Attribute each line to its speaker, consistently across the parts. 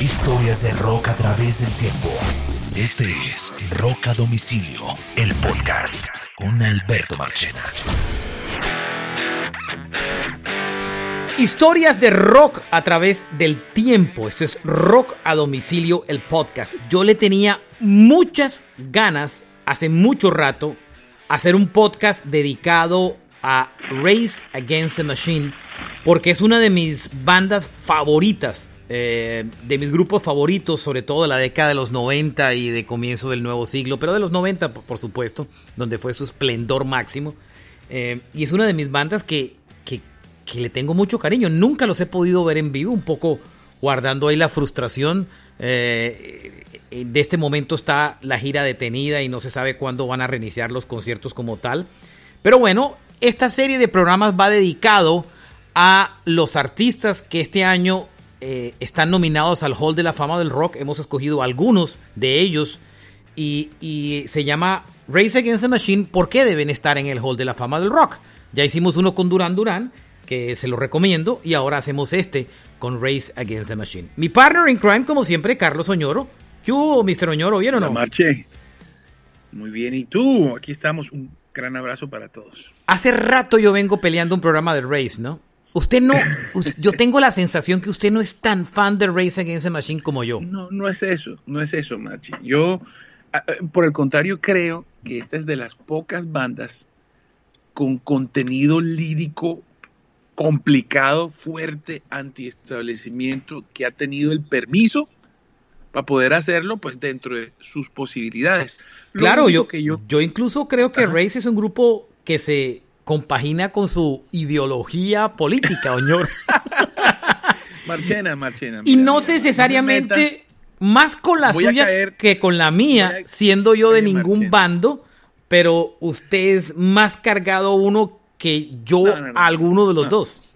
Speaker 1: Historias de rock a través del tiempo. Este es Rock a Domicilio, el podcast con Alberto Marchena.
Speaker 2: Historias de rock a través del tiempo. Esto es Rock a Domicilio, el podcast. Yo le tenía muchas ganas hace mucho rato hacer un podcast dedicado a Race Against the Machine porque es una de mis bandas favoritas, eh, de mis grupos favoritos, sobre todo de la década de los 90 y de comienzo del nuevo siglo, pero de los 90 por supuesto, donde fue su esplendor máximo. Eh, y es una de mis bandas que, que, le tengo mucho cariño. Nunca los he podido ver en vivo, un poco guardando ahí la frustración. Eh, de este momento está la gira detenida y no se sabe cuándo van a reiniciar los conciertos como tal. Pero bueno, esta serie de programas va dedicado a los artistas que este año eh, están nominados al Hall de la Fama del Rock. Hemos escogido algunos de ellos y, y, se llama Race Against the Machine. ¿Por qué deben estar en el Hall de la Fama del Rock? Ya hicimos uno con Duran Duran, que se lo recomiendo, y ahora hacemos este con Race Against the Machine. Mi partner in crime, como siempre, Carlos Oñoro. ¿Qué hubo, Mr. Oñoro? ¿Bien o no?
Speaker 3: Marche. Muy bien. ¿Y tú? Aquí estamos. Un gran abrazo para todos.
Speaker 2: Hace rato yo vengo peleando un programa de Race, ¿no? Usted no, yo tengo la sensación que usted no es tan fan de Race Against the Machine como yo.
Speaker 3: No, no es eso, no es eso, Machi. Yo, por el contrario, creo que esta es de las pocas bandas con contenido lírico complicado, fuerte, antiestablecimiento, que ha tenido el permiso para poder hacerlo, pues dentro de sus posibilidades.
Speaker 2: Lo claro, yo, que yo, yo incluso creo que. Race es un grupo que se compagina con su ideología política, Oñor.
Speaker 3: Marchena, Marchena.
Speaker 2: Y no necesariamente más con la suya que con la mía, a... siendo yo de ningún Marchena. bando, pero usted es más cargado uno que yo no, no, a alguno de los dos.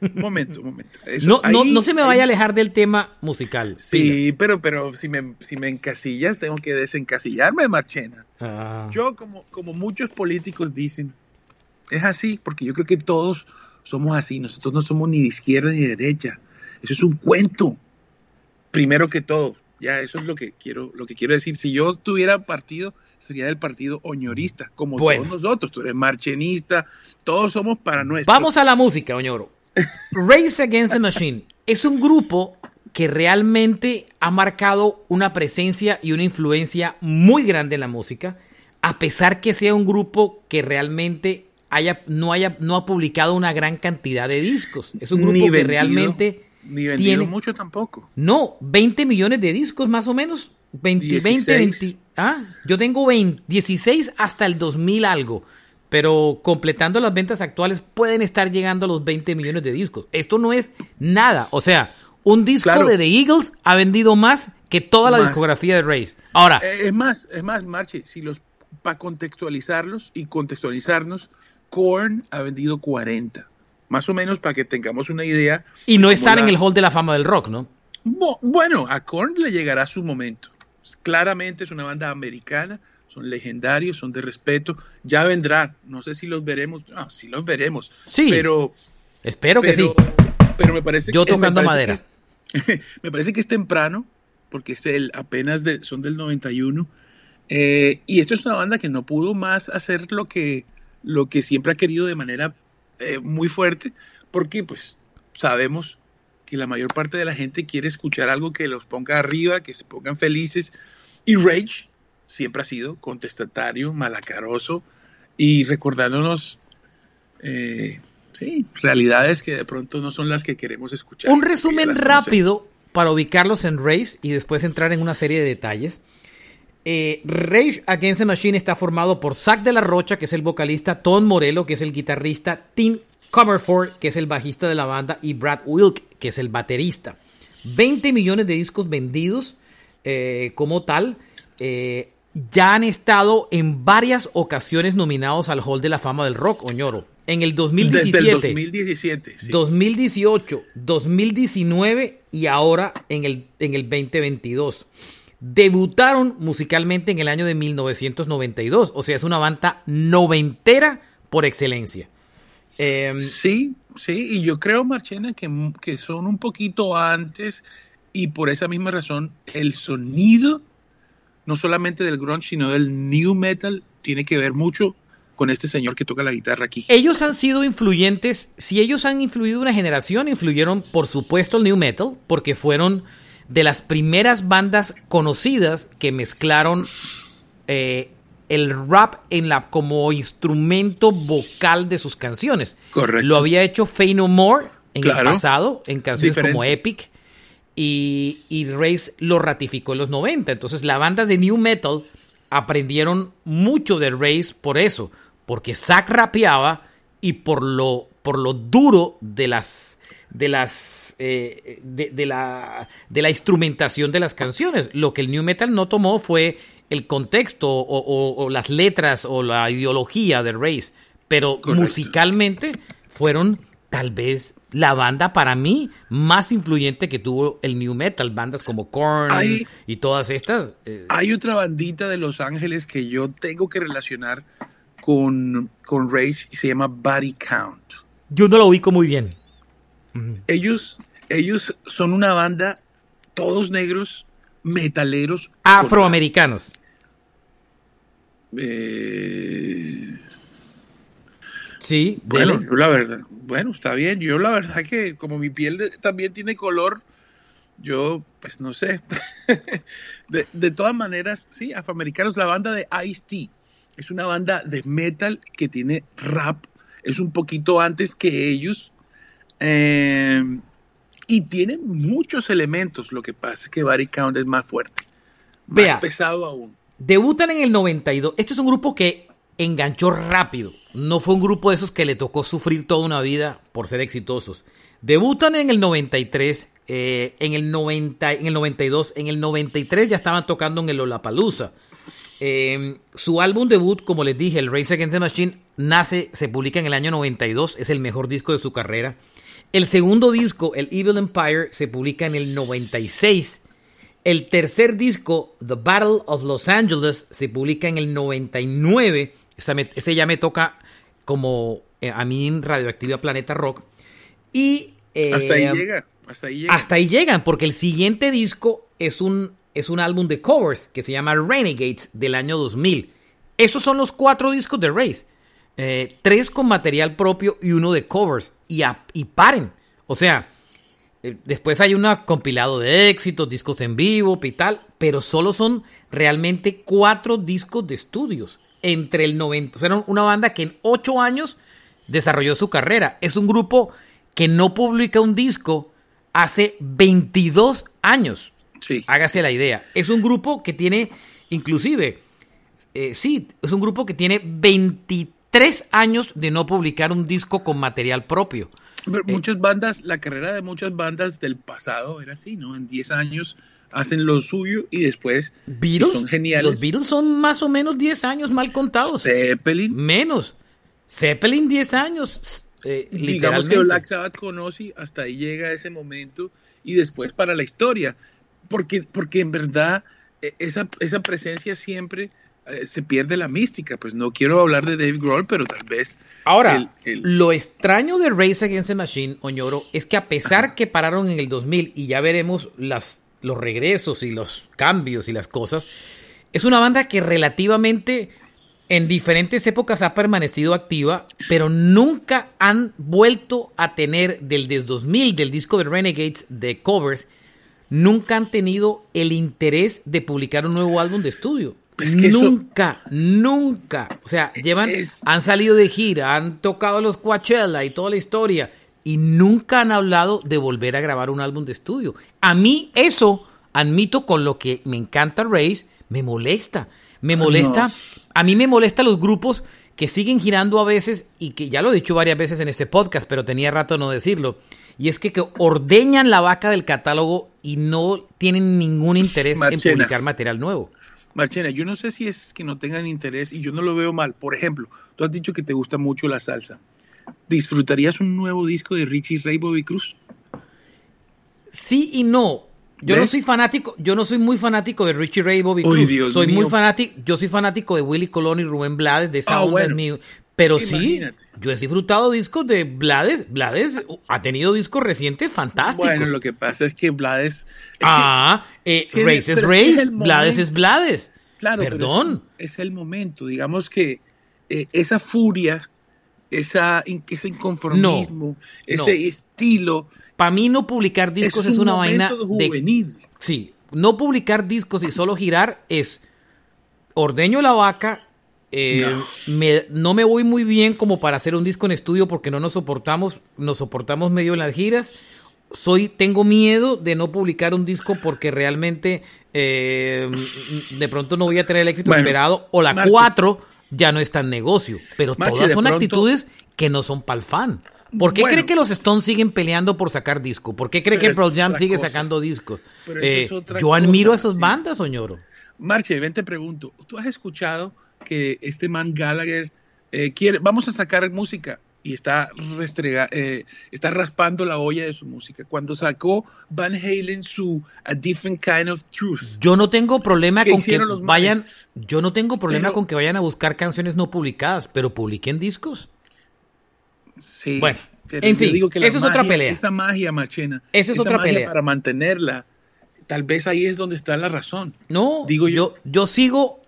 Speaker 3: Un momento, un momento.
Speaker 2: Eso, no, ahí, no, no, se me vaya ahí, a alejar del tema musical.
Speaker 3: Sí, pero, pero si, me, si me encasillas, tengo que desencasillarme, Marchena. Ah. Yo, como, como muchos políticos dicen, es así, porque yo creo que todos somos así. Nosotros no somos ni de izquierda ni de derecha. Eso es un cuento. Primero que todo, ya eso es lo que quiero, lo que quiero decir. Si yo tuviera partido, sería del partido oñorista, como bueno. todos nosotros. Tú eres marchenista, todos somos para nuestro.
Speaker 2: Vamos a la música, Oñoro. Race Against the Machine es un grupo que realmente ha marcado una presencia y una influencia muy grande en la música, a pesar que sea un grupo que realmente haya, no, haya, no ha publicado una gran cantidad de discos. Es un grupo
Speaker 3: ni
Speaker 2: que realmente
Speaker 3: ni vendido
Speaker 2: tiene
Speaker 3: mucho tampoco.
Speaker 2: No, 20 millones de discos más o menos. 20, 20, 20 ah, yo tengo 20, 16 hasta el 2000 algo. Pero completando las ventas actuales pueden estar llegando a los 20 millones de discos. Esto no es nada. O sea, un disco
Speaker 3: Claro.
Speaker 2: de The Eagles ha vendido más que toda la
Speaker 3: Más.
Speaker 2: discografía de Race. Ahora,
Speaker 3: Eh, Es más, es más, Marche, si los para contextualizarlos y contextualizarnos, Korn ha vendido 40. Más o menos para que tengamos una idea.
Speaker 2: y no están en el Hall de la Fama del Rock, ¿no?
Speaker 3: Bueno, a Korn le llegará su momento. Claramente es una banda americana, son legendarios, son de respeto. Ya vendrán, no sé si los veremos, no, sí los veremos.
Speaker 2: Sí,
Speaker 3: pero,
Speaker 2: espero que sí.
Speaker 3: pero me parece
Speaker 2: Yo
Speaker 3: me
Speaker 2: tocando
Speaker 3: parece
Speaker 2: madera.
Speaker 3: es- me parece que es temprano, porque es el, apenas de- son del 91. eh, y esto es una banda que no pudo más hacer lo que, lo que siempre ha querido de manera eh, muy fuerte, porque pues sabemos que la mayor parte de la gente quiere escuchar algo que los ponga arriba, que se pongan felices. Y Rage siempre ha sido contestatario, malacaroso y recordándonos, eh, sí, realidades que de pronto no son las que queremos escuchar.
Speaker 2: Un resumen rápido para ubicarlos en Race y después entrar en una serie de detalles. Eh, Rage Against the Machine está formado por Zack de la Rocha, que es el vocalista, Tom Morello, que es el guitarrista, Tim Comerford, que es el bajista de la banda, y Brad Wilk, que es el baterista. 20 millones de discos vendidos eh, como tal. Eh, ya han estado en varias ocasiones nominados al Hall de la Fama del Rock, Oñoro. En el 2017.
Speaker 3: Desde el 2017. sí.
Speaker 2: 2018, 2019 y ahora en el, en el 2022. Debutaron musicalmente en el año de 1992, o sea, es una banda noventera por excelencia. Eh,
Speaker 3: Sí, sí, y yo creo, Marchena, que, que son un poquito antes y por esa misma razón el sonido, no solamente del grunge, sino del new metal, tiene que ver mucho con este señor que toca la guitarra aquí.
Speaker 2: Ellos han sido influyentes, si ellos han influido una generación, influyeron por supuesto el new metal, porque fueron de las primeras bandas conocidas que mezclaron eh, el rap en la, como instrumento vocal de sus canciones.
Speaker 3: Correcto.
Speaker 2: Lo había hecho Fey No More en el pasado, en canciones
Speaker 3: Diferente.
Speaker 2: como Epic, y, y Race lo ratificó en los 90. Entonces, la banda de New Metal aprendieron mucho de Race por eso, porque Zack rapeaba y por lo, por lo duro de las. de las. Eh, de, de la, de la instrumentación de las canciones. Lo que el New Metal no tomó fue el contexto o, o- o las letras o la ideología de Race, pero
Speaker 3: Correcto.
Speaker 2: musicalmente fueron tal vez la banda para mí más influyente que tuvo el new metal, bandas como Korn
Speaker 3: Hay-
Speaker 2: y todas estas. eh,
Speaker 3: Hay otra bandita de Los Ángeles que yo tengo que relacionar con, con Race y se llama Body Count.
Speaker 2: yo no lo ubico muy bien.
Speaker 3: Ellos, ellos son una banda, todos negros, metaleros.
Speaker 2: Afroamericanos.
Speaker 3: Eh,
Speaker 2: Sí,
Speaker 3: bueno, yo la verdad, bueno, está bien. Yo la verdad que como mi piel de- también tiene color, yo pues no sé. de, de todas maneras, sí, afroamericanos, la banda de Ice-T es una banda de metal que tiene rap, es un poquito antes que ellos. eh, y tiene muchos elementos. Lo que pasa es que Body Count es más fuerte, más
Speaker 2: Vea.
Speaker 3: pesado aún.
Speaker 2: Debutan en el 92. Este es un grupo que enganchó rápido. No fue un grupo de esos que le tocó sufrir toda una vida por ser exitosos. Debutan en el 93, eh, en, el 90, en el 92, en el 93 ya estaban tocando en el Lollapalooza. Eh, su álbum debut, como les dije, el Race Against the Machine, nace, se publica en el año 92, es el mejor disco de su carrera. El segundo disco, el Evil Empire, se publica en el 96. El tercer disco, The Battle of Los Angeles, se publica en el 99. Ese, ya me toca como eh, a mí en Radioactiva Planeta Rock. Y eh,
Speaker 3: Hasta ahí llega, hasta ahí llega.
Speaker 2: hasta ahí llegan, porque el siguiente disco es un, es un álbum de covers que se llama Renegades del año 2000. Esos son los cuatro discos de Race. Eh, tres con material propio y uno de covers. Y, a- y paren. O sea, eh, después hay un compilado de éxitos, discos en vivo y tal, pero solo son realmente cuatro discos de estudios. Entre el 90. Fueron una banda que en ocho años desarrolló su carrera. Es un grupo que no publica un disco hace 22 años.
Speaker 3: Sí.
Speaker 2: Hágase la idea. Es un grupo que tiene, inclusive, eh, sí, es un grupo que tiene 23 años de no publicar un disco con material propio.
Speaker 3: Pero muchas bandas, la carrera de muchas bandas del pasado era así, ¿no? En 10 años hacen lo suyo y después si
Speaker 2: Beatles,
Speaker 3: son geniales.
Speaker 2: los Beatles son más o menos 10 años mal contados.
Speaker 3: Zeppelin,
Speaker 2: Menos. Zeppelin 10 años. eh,
Speaker 3: digamos que. Black Sabbath con Ozzy, hasta ahí llega ese momento y después para la historia. Porque, porque en verdad eh, esa, esa presencia siempre eh, se pierde la mística. Pues no quiero hablar de Dave Grohl, pero tal vez.
Speaker 2: Ahora,
Speaker 3: el- el-
Speaker 2: lo extraño de Race Against the Machine, Oñoro, es que a pesar que pararon en el 2000 y ya veremos las, los regresos y los cambios y las cosas, es una banda que relativamente en diferentes épocas ha permanecido activa, pero nunca han vuelto a tener del, del 2000, del disco de Renegades, de covers, nunca han tenido el interés de publicar un nuevo álbum de estudio.
Speaker 3: Es que eso-
Speaker 2: nunca, nunca. O sea, llevan,
Speaker 3: Es-
Speaker 2: han salido de gira, han tocado los Coachella y toda la historia, y nunca han hablado de volver a grabar un álbum de estudio. A mí eso, admito con lo que me encanta Race, me molesta. Me molesta,
Speaker 3: No.
Speaker 2: a mí me molesta los grupos que siguen girando a veces y que ya lo he dicho varias veces en este podcast, pero tenía rato de no decirlo. Y es que, que ordeñan la vaca del catálogo y no tienen ningún interés en publicar material nuevo.
Speaker 3: Marchena, yo no sé si es que no tengan interés y yo no lo veo mal. Por ejemplo, tú has dicho que te gusta mucho la salsa. ¿Disfrutarías un nuevo disco de Richie Ray Bobby Cruz?
Speaker 2: Sí y no. Yo no soy fanático, yo no soy muy fanático de Richie Ray y Bobby Cruz.
Speaker 3: Dios
Speaker 2: soy muy
Speaker 3: mío.
Speaker 2: fanático, yo soy fanático de Willy Colón y Rubén Blades, de esa onda
Speaker 3: bueno.
Speaker 2: es mío. Pero sí, yo he disfrutado discos de Blades. Blades ha tenido discos recientes fantásticos.
Speaker 3: Bueno, lo que pasa es que Blades.
Speaker 2: ah, eh, Race es Race, Blades es Blades.
Speaker 3: Claro, perdón. es, el momento. Digamos que eh, esa furia, esa, ese inconformismo, ese estilo.
Speaker 2: Para mí, no publicar discos es, una vaina.
Speaker 3: Juvenil.
Speaker 2: De, sí, no publicar discos y solo girar es. Ordeño la vaca, eh, no. Me, no. me, voy muy bien como para hacer un disco en estudio porque no nos soportamos, nos soportamos medio en las giras. Soy, tengo miedo de no publicar un disco porque realmente eh, de pronto no voy a tener el éxito bueno, esperado o la 4 ya no está en negocio. Pero todas son
Speaker 3: pronto,
Speaker 2: actitudes que no son para el fan. ¿Por qué
Speaker 3: bueno,
Speaker 2: cree que los Stones siguen peleando por sacar disco? ¿Por qué cree que Pearl Jam sigue
Speaker 3: cosa.
Speaker 2: sacando discos?
Speaker 3: Eh,
Speaker 2: yo admiro a esas sí. bandas, Soñoro.
Speaker 3: Marche, ven te pregunto, ¿tú has escuchado que este man Gallagher eh, quiere, vamos a sacar música y está, restrega, eh, está raspando la olla de su música. Cuando sacó Van Halen su A Different Kind of Truth.
Speaker 2: Yo no tengo problema con que vayan, yo no tengo problema pero, con que vayan a buscar canciones no publicadas, pero publiquen discos.
Speaker 3: Sí.
Speaker 2: Bueno, en fin, eso
Speaker 3: magia,
Speaker 2: es otra pelea.
Speaker 3: Esa magia, Machena.
Speaker 2: Eso es
Speaker 3: esa
Speaker 2: otra
Speaker 3: magia
Speaker 2: pelea.
Speaker 3: Para mantenerla, tal vez ahí es donde está la razón.
Speaker 2: No,
Speaker 3: digo
Speaker 2: yo, yo, yo sigo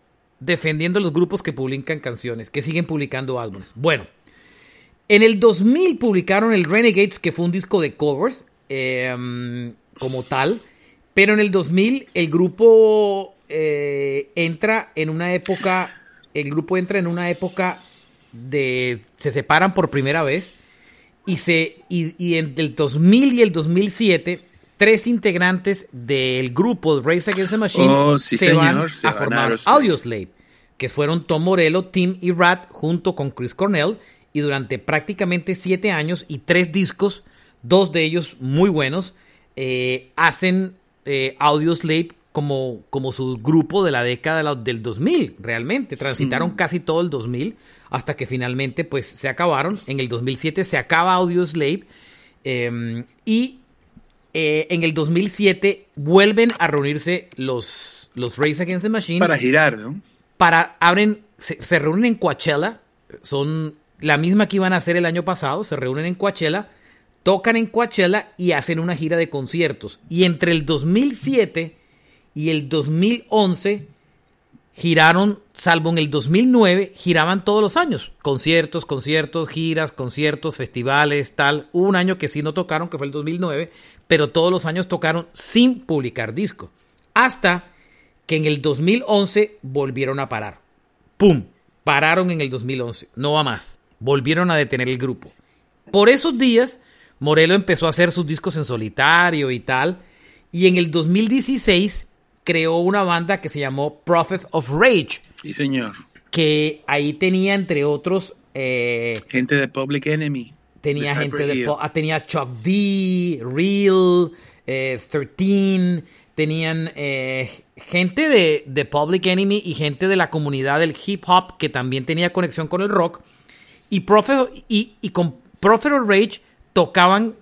Speaker 2: defendiendo los grupos que publican canciones, que siguen publicando álbumes. Bueno, en el 2000 publicaron el Renegades, que fue un disco de covers, eh, como tal, pero en el 2000 el grupo eh, entra en una época, el grupo entra en una época de, se separan por primera vez, y, se, y, y entre el 2000 y el 2007 tres integrantes del grupo Race Against the Machine
Speaker 3: oh, sí,
Speaker 2: se,
Speaker 3: señor,
Speaker 2: van
Speaker 3: se
Speaker 2: a formar Audioslave, que fueron Tom Morello, Tim y Rat junto con Chris Cornell y durante prácticamente siete años y tres discos, dos de ellos muy buenos, eh, hacen eh, Audioslave como, como su grupo de la década del 2000, realmente. Transitaron mm. casi todo el 2000 hasta que finalmente pues se acabaron. En el 2007 se acaba Audioslave eh, y eh, en el 2007 vuelven a reunirse los, los Race Against the Machine.
Speaker 3: Para girar, ¿no?
Speaker 2: Para, abren, se, se, reúnen en Coachella, son la misma que iban a hacer el año pasado, se reúnen en Coachella, tocan en Coachella y hacen una gira de conciertos. Y entre el 2007 y el 2011 giraron, salvo en el 2009, giraban todos los años. Conciertos, conciertos, giras, conciertos, festivales, tal. Hubo un año que sí no tocaron, que fue el 2009, pero todos los años tocaron sin publicar disco. Hasta que en el 2011 volvieron a parar. ¡Pum! Pararon en el 2011. No va más. Volvieron a detener el grupo. Por esos días, Morelo empezó a hacer sus discos en solitario y tal. Y en el 2016 creó una banda que se llamó Prophet of Rage.
Speaker 3: Sí, señor.
Speaker 2: Que ahí tenía, entre otros... Eh,
Speaker 3: gente de Public Enemy.
Speaker 2: Tenía gente de... Tenía Chuck D, Real, eh, 13, tenían eh, gente de, de, Public Enemy y gente de la comunidad del hip hop que también tenía conexión con el rock. Y, Prophet, y, y con Prophet of Rage tocaban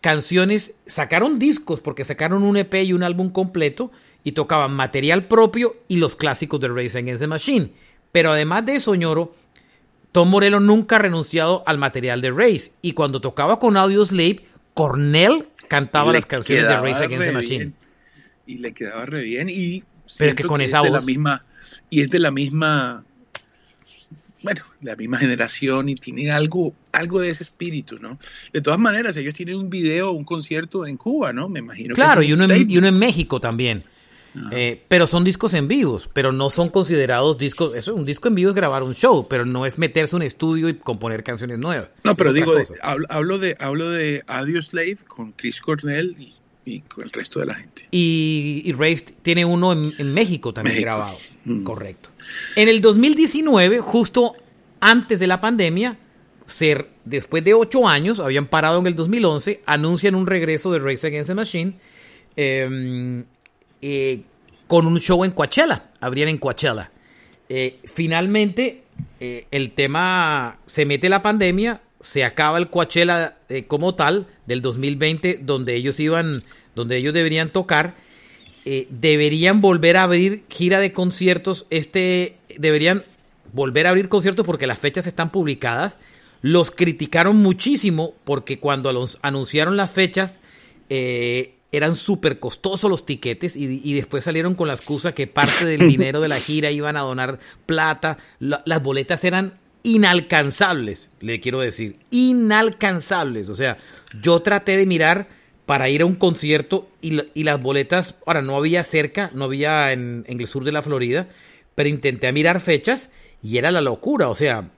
Speaker 2: canciones, sacaron discos porque sacaron un EP y un álbum completo y tocaban material propio y los clásicos de Race Against the Machine. Pero además de eso, ñoro, Tom Morello nunca ha renunciado al material de Race. Y cuando tocaba con Audioslave, Cornell cantaba las canciones de Race Against the Machine.
Speaker 3: Bien. Y le quedaba re bien. Y
Speaker 2: Pero es que con
Speaker 3: que
Speaker 2: esa
Speaker 3: es de
Speaker 2: voz.
Speaker 3: La misma, y es de la misma. Bueno, la misma generación y tiene algo, algo de ese espíritu, ¿no? De todas maneras, ellos tienen un video, un concierto en Cuba, ¿no? Me imagino.
Speaker 2: Claro,
Speaker 3: que
Speaker 2: y, uno en, y uno en México también. Eh, pero son discos en vivos, pero no son considerados discos. Eso, un disco en vivo es grabar un show, pero no es meterse en un estudio y componer canciones nuevas.
Speaker 3: No, pero digo, de, hablo, de hablo de Audio Slave con Chris Cornell y, y, con el resto de la gente.
Speaker 2: Y, y Race tiene uno en, en México también México. grabado. Mm. Correcto. En el 2019, justo antes de la pandemia, ser, después de ocho años, habían parado en el 2011, anuncian un regreso de Race Against the Machine. Eh, eh, con un show en Coachella, abrían en Coachella. Eh, finalmente, eh, el tema, se mete la pandemia, se acaba el Coachella como tal del 2020, donde ellos iban, donde ellos deberían tocar, deberían volver a abrir gira de conciertos, este, deberían volver a abrir conciertos porque las fechas están publicadas. Los criticaron muchísimo porque cuando anunciaron las fechas eran súper costosos los tiquetes y, y, después salieron con la excusa que parte del dinero de la gira iban a donar plata. La, las boletas eran inalcanzables, le quiero decir, inalcanzables. O sea, yo traté de mirar para ir a un concierto y, y las boletas, ahora no había cerca, no había en, en, el sur de la Florida, pero intenté mirar fechas y era la locura. O sea,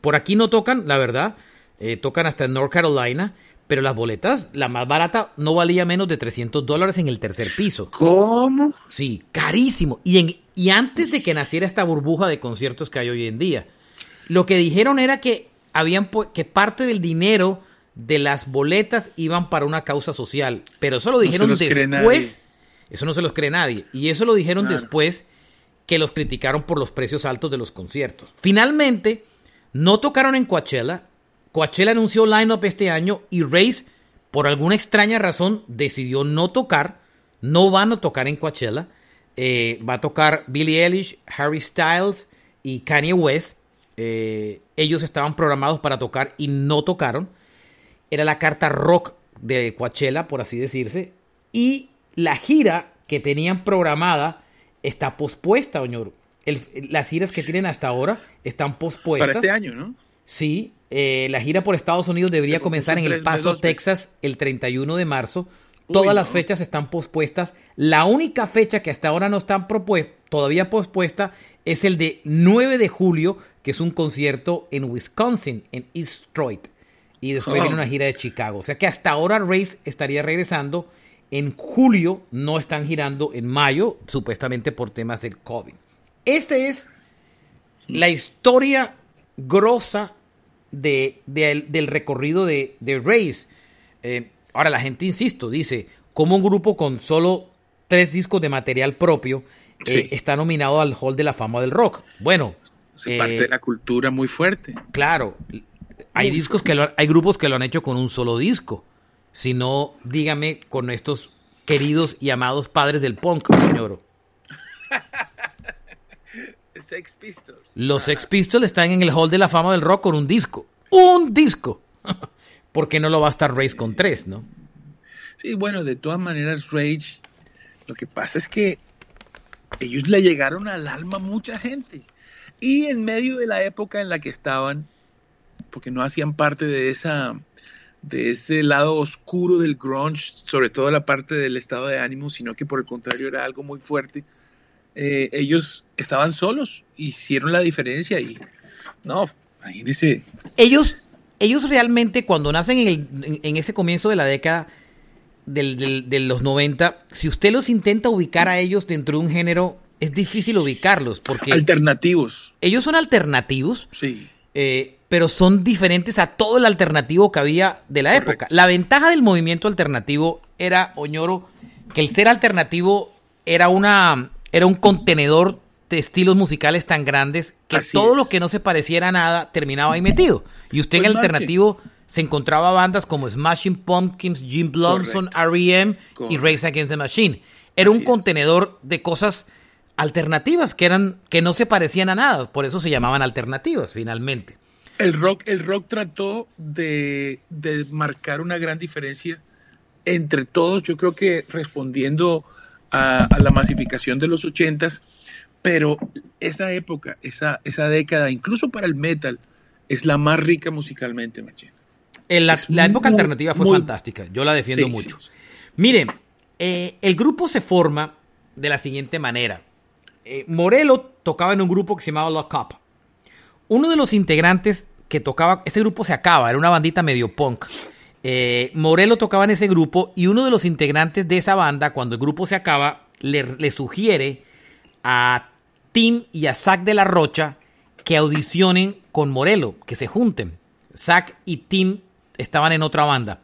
Speaker 2: por aquí no tocan, la verdad, eh, tocan hasta en North Carolina. Pero las boletas, la más barata, no valía menos de 300 dólares en el tercer piso.
Speaker 3: ¿Cómo?
Speaker 2: Sí, carísimo. Y, en, y antes de que naciera esta burbuja de conciertos que hay hoy en día, lo que dijeron era que, habían, que parte del dinero de las boletas iban para una causa social. Pero eso lo dijeron no después. Eso no se los cree nadie. Y eso lo dijeron claro. después que los criticaron por los precios altos de los conciertos. Finalmente, no tocaron en Coachella. Coachella anunció line-up este año y Race, por alguna extraña razón, decidió no tocar. No van a tocar en Coachella. Eh, va a tocar Billie Eilish, Harry Styles y Kanye West. Eh, ellos estaban programados para tocar y no tocaron. Era la carta rock de Coachella, por así decirse. Y la gira que tenían programada está pospuesta, Oñoro. El, las giras que tienen hasta ahora están pospuestas.
Speaker 3: Para este año, ¿no?
Speaker 2: Sí, eh, la gira por Estados Unidos debería comenzar en El Paso, Texas, el 31 de marzo. Todas las fechas están pospuestas. La única fecha que hasta ahora no están todavía pospuesta es el de 9 de julio, que es un concierto en Wisconsin, en East Detroit. Y después oh. viene una gira de Chicago. O sea que hasta ahora Race estaría regresando. En julio no están girando en mayo, supuestamente por temas del COVID. Este es la historia grosa de, de, del recorrido de, de Race. Eh, ahora la gente, insisto, dice, como un grupo con solo tres discos de material propio sí. eh, está nominado al Hall de la Fama del Rock. Bueno.
Speaker 3: Se eh, parte de la cultura muy fuerte.
Speaker 2: Claro. Hay discos que lo, hay grupos que lo han hecho con un solo disco. Si no, dígame con estos queridos y amados padres del punk, señor.
Speaker 3: Sex Pistols.
Speaker 2: Los Sex Pistols están en el Hall de la Fama del Rock con un disco. ¡Un disco! ¿Por qué no lo va a estar Rage con tres, no?
Speaker 3: Sí, bueno, de todas maneras, Rage, lo que pasa es que ellos le llegaron al alma a mucha gente. Y en medio de la época en la que estaban, porque no hacían parte de esa de ese lado oscuro del grunge, sobre todo la parte del estado de ánimo, sino que por el contrario era algo muy fuerte. Eh, ellos estaban solos, hicieron la diferencia y no, ahí dice.
Speaker 2: Ellos, ellos realmente cuando nacen en, el, en, en ese comienzo de la década del, del, de los 90, si usted los intenta ubicar a ellos dentro de un género, es difícil ubicarlos porque...
Speaker 3: Alternativos.
Speaker 2: Ellos son alternativos.
Speaker 3: Sí.
Speaker 2: Eh, pero son diferentes a todo el alternativo que había de la Correcto. época. La ventaja del movimiento alternativo era, Oñoro, que el ser alternativo era una era un contenedor de estilos musicales tan grandes que Así todo es. lo que no se pareciera a nada terminaba ahí metido. Y usted pues en el alternativo se encontraba bandas como Smashing Pumpkins, Jim Blonson, R.E.M. y Race Against the Machine. Era Así un contenedor es. de cosas alternativas que eran que no se parecían a nada, por eso se llamaban alternativas finalmente.
Speaker 3: El rock, el rock trató de, de marcar una gran diferencia entre todos, yo creo que respondiendo a, a la masificación de los ochentas, pero esa época, esa, esa década, incluso para el metal, es la más rica musicalmente, Machine.
Speaker 2: La, la, época muy, alternativa fue muy, fantástica, yo la defiendo sí, mucho. Sí, sí. Miren, eh, el grupo se forma de la siguiente manera. Eh, Morelo tocaba en un grupo que se llamaba Lock Up. Uno de los integrantes que tocaba, este grupo se acaba, era una bandita medio punk. Eh, Morelo tocaba en ese grupo y uno de los integrantes de esa banda, cuando el grupo se acaba, le, sugiere a Tim y a Zach de la Rocha que audicionen con Morelo, que se junten. Zach y Tim estaban en otra banda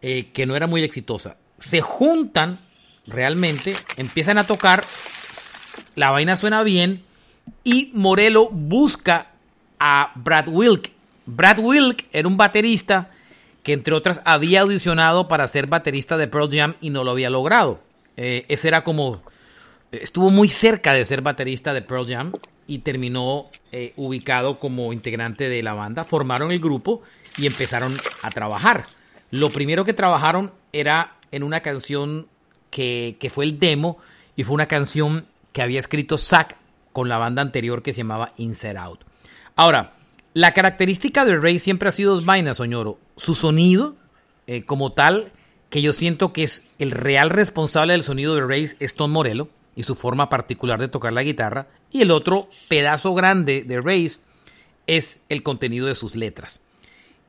Speaker 2: eh, que no era muy exitosa. Se juntan realmente, empiezan a tocar, la vaina suena bien y Morelo busca a Brad Wilk. Brad Wilk era un baterista que entre otras había audicionado para ser baterista de Pearl Jam y no lo había logrado. Eh, ese era como... Estuvo muy cerca de ser baterista de Pearl Jam y terminó eh, ubicado como integrante de la banda. Formaron el grupo y empezaron a trabajar. Lo primero que trabajaron era en una canción que, que fue el demo y fue una canción que había escrito Zack con la banda anterior que se llamaba Inside Out. Ahora, la característica de Ray siempre ha sido dos vainas, Soñoro. Su sonido, eh, como tal, que yo siento que es el real responsable del sonido de Ray es Tom Morello y su forma particular de tocar la guitarra. Y el otro pedazo grande de Ray es el contenido de sus letras.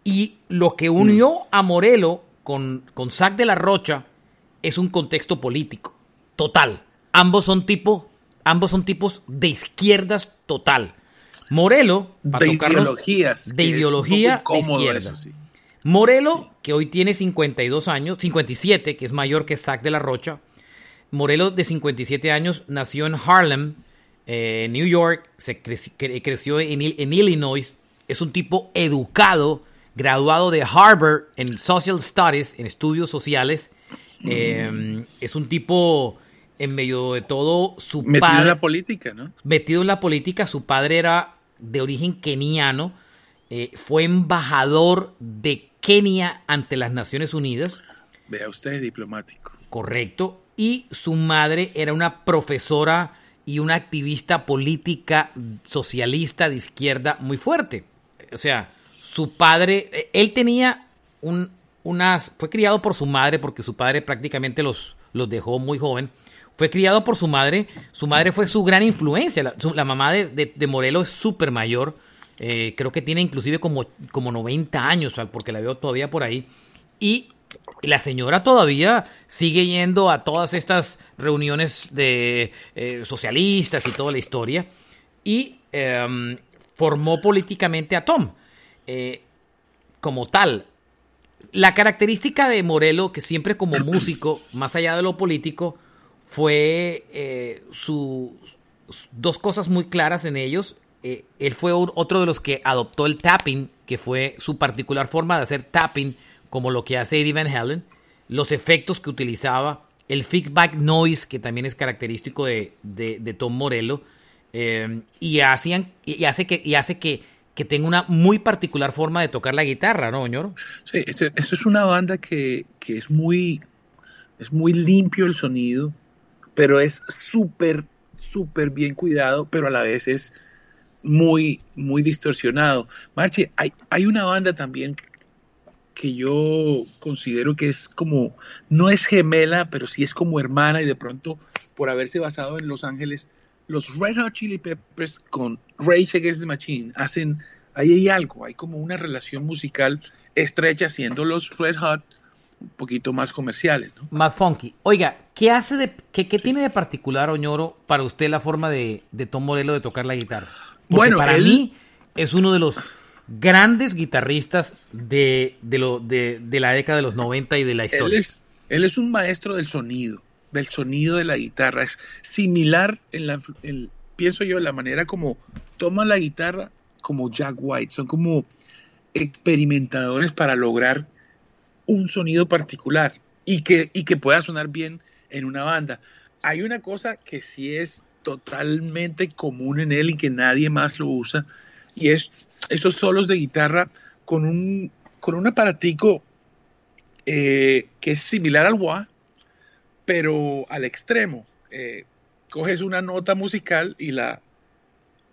Speaker 2: Y lo que unió mm. a Morello con, con Zack de la Rocha es un contexto político. Total. Ambos son tipo, ambos son tipos de izquierdas total. Morelo,
Speaker 3: de ideologías.
Speaker 2: De ideología de izquierda. Morelo, que hoy tiene 52 años, 57, que es mayor que Zack de la Rocha. Morelo, de 57 años, nació en Harlem, eh, New York, se creció, en, Illinois. Es un tipo educado, graduado de Harvard en Social Studies, en estudios sociales. Mm. Eh, es un tipo en medio de todo, su
Speaker 3: metido padre... en la política, ¿no?
Speaker 2: Metido en la política, su padre era de origen keniano, eh, fue embajador de Kenia ante las Naciones Unidas.
Speaker 3: Vea usted, diplomático.
Speaker 2: Correcto. Y su madre era una profesora y una activista política socialista de izquierda muy fuerte. O sea, su padre, eh, él tenía un, unas, fue criado por su madre porque su padre prácticamente los, los dejó muy joven fue criado por su madre. Su madre fue su gran influencia. La, mamá de, de, Morelo es súper mayor. Eh, creo que tiene inclusive como, como 90 años, porque la veo todavía por ahí. Y la señora todavía sigue yendo a todas estas reuniones de eh, socialistas y toda la historia. Y em, formó políticamente a Tom. Eh, como tal, la característica de Morelo, que siempre como músico, más allá de lo político, fue eh, su, dos cosas muy claras en ellos. Eh, él fue otro de los que adoptó el tapping, que fue su particular forma de hacer tapping, como lo que hace Eddie Van Halen, los efectos que utilizaba, el feedback noise, que también es característico de, Tom Morello, eh, y, hacían, y hace que, y hace que, que tenga una muy particular forma de tocar la guitarra, ¿no, Ñoro?
Speaker 3: Sí, eso, es una banda que, que, es muy es muy limpio el sonido, pero es súper, súper bien cuidado, pero a la vez es muy, muy distorsionado. Marche, hay, hay una banda también que yo considero que es como, no es gemela, pero sí es como hermana y de pronto por haberse basado en Los Ángeles, los Red Hot Chili Peppers con Rage Against the Machine hacen, ahí hay algo, hay como una relación musical estrecha siendo los Red Hot un poquito más comerciales. ¿no?
Speaker 2: Más funky. Oiga, ¿qué hace de, qué, qué tiene de particular, Oñoro, para usted la forma de, de Tom Morello de tocar la guitarra? bueno, para mí es uno de los grandes guitarristas de, de, lo, de, de, la década de los 90 y de la historia.
Speaker 3: Él es, él es un maestro del sonido, del sonido de la guitarra. Es similar, en la, pienso yo, la manera como toma la guitarra como Jack White. Son como experimentadores para lograr un sonido particular y que, y que pueda sonar bien en una banda. Hay una cosa que sí es totalmente común en él y que nadie más lo usa, y es esos solos de guitarra con un, con un aparatico eh, que es similar al wah, pero al extremo. Eh, coges una nota musical y la,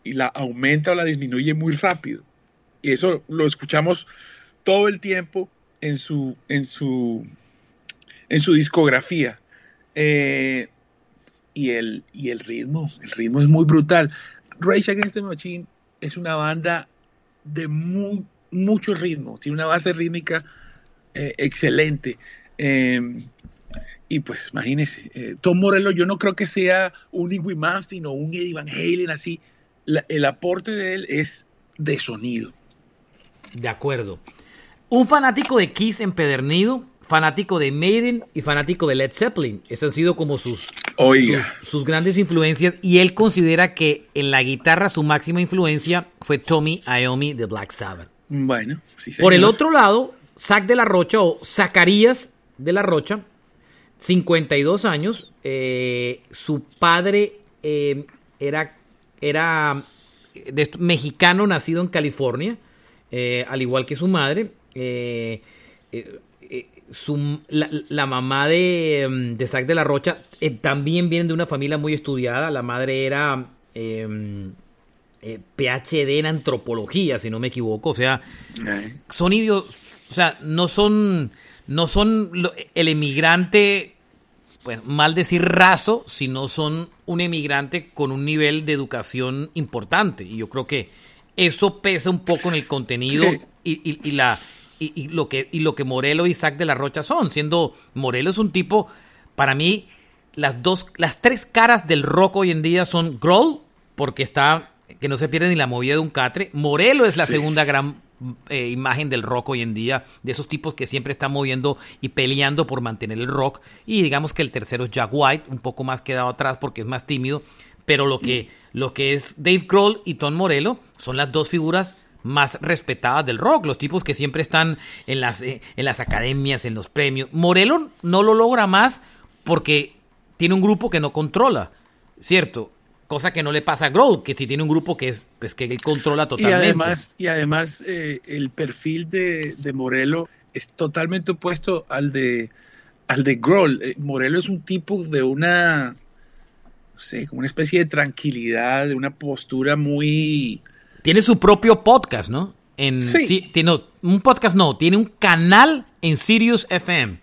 Speaker 3: y la aumenta o la disminuye muy rápido. Y eso lo escuchamos todo el tiempo en su, en su, en su discografía. Eh, y, el, y el ritmo, el ritmo es muy brutal. Rage Against the Machine es una banda de mucho ritmo, tiene una base rítmica eh, excelente. Em, y pues imagínense, Tom Morello yo no creo que sea un Iggy Malmsteen o un Eddie Van Halen así. el aporte de él es de sonido.
Speaker 2: De acuerdo. Un fanático de Kiss empedernido, fanático de Maiden y fanático de Led Zeppelin. Esas han sido como sus, sus, grandes influencias. Y él considera que en la guitarra su máxima influencia fue Tommy Iommi de Black Sabbath.
Speaker 3: Bueno, sí,
Speaker 2: Por el otro lado, Zack de la Rocha o Zacarías de la Rocha, 52 años. Eh, su padre eh, era era mexicano nacido en California, al igual que su madre. La, mamá de, mm, de Zack de la Rocha también viene de una familia muy estudiada. La madre era em, PhD en antropología, si no me equivoco. O sea, son idiotas, o sea, no son, no son el emigrante bueno, mal decir raso, si no son un emigrante con un nivel de educación importante. Y yo creo que eso pesa un poco en el contenido y, la, y, lo que, y lo que Morelo y Isaac de la Rocha son. Siendo Morelo es un tipo, para mí, las dos, las tres caras del rock hoy en día son Grohl, porque está, que no se pierde ni la movida de un catre. Morelo es la segunda gran eh, imagen del rock hoy en día, de esos tipos que siempre están moviendo y peleando por mantener el rock. Y digamos que el tercero es Jack White, un poco más quedado atrás porque es más tímido. Pero lo que, lo que es Dave Grohl y Tom Morello son las dos figuras más respetadas del rock, los tipos que siempre están en las, eh, en las academias, en los premios. Morello no lo logra más porque tiene un grupo que no controla, ¿cierto? Cosa que no le pasa a Grohl, que si tiene un grupo que es pues que él controla totalmente.
Speaker 3: Y además, y además eh, el perfil de, de Morelo es totalmente opuesto al de al de Grohl. Eh, Morelo es un tipo de una no sé, como una especie de tranquilidad, de una postura muy
Speaker 2: tiene su propio podcast, ¿no? En, sí. tiene, un podcast no, tiene un canal en Sirius FM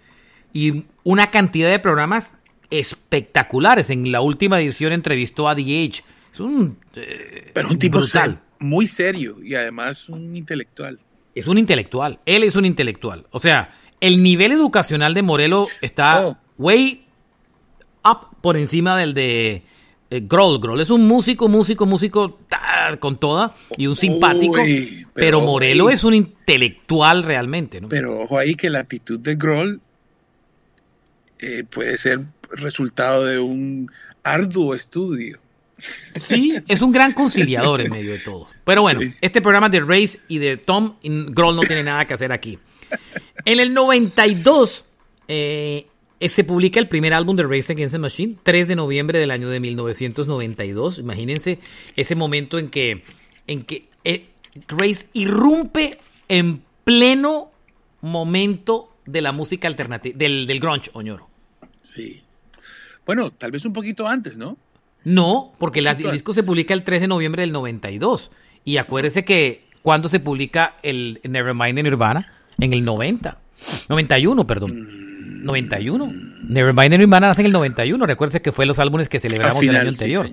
Speaker 2: y una cantidad de programas espectaculares. En la última edición entrevistó a Age. Es un.
Speaker 3: Eh, Pero un tipo muy serio y además un intelectual.
Speaker 2: Es un intelectual. Él es un intelectual. O sea, el nivel educacional de Morelo está oh. way up por encima del de eh, Grohl. Grohl es un músico, músico, músico con toda y un simpático. pero, Morelo es un intelectual realmente, ¿no?
Speaker 3: Pero ojo ahí que la actitud de Grohl eh, puede ser resultado de un arduo estudio.
Speaker 2: Sí, es un gran conciliador en medio de todo. Pero bueno, este programa de Race y de Tom Grohl no tiene nada que hacer aquí. En el 92 eh, se publica el primer álbum de Race Against the Machine, 3 de noviembre del año de 1992. Imagínense ese momento en que, en que eh, Race irrumpe en pleno momento de la música alternativa, del, del grunge, Oñoro.
Speaker 3: Sí. Bueno, tal vez un poquito antes, ¿no?
Speaker 2: No, porque el disco se publica el 3 de noviembre del 92. Y acuérdese que cuando se publica el Nevermind de Nirvana, en el 90. 91, perdón. 91. Nevermind Nirvana nace en el 91. Recuérdese que fue los álbumes que celebramos el año anterior.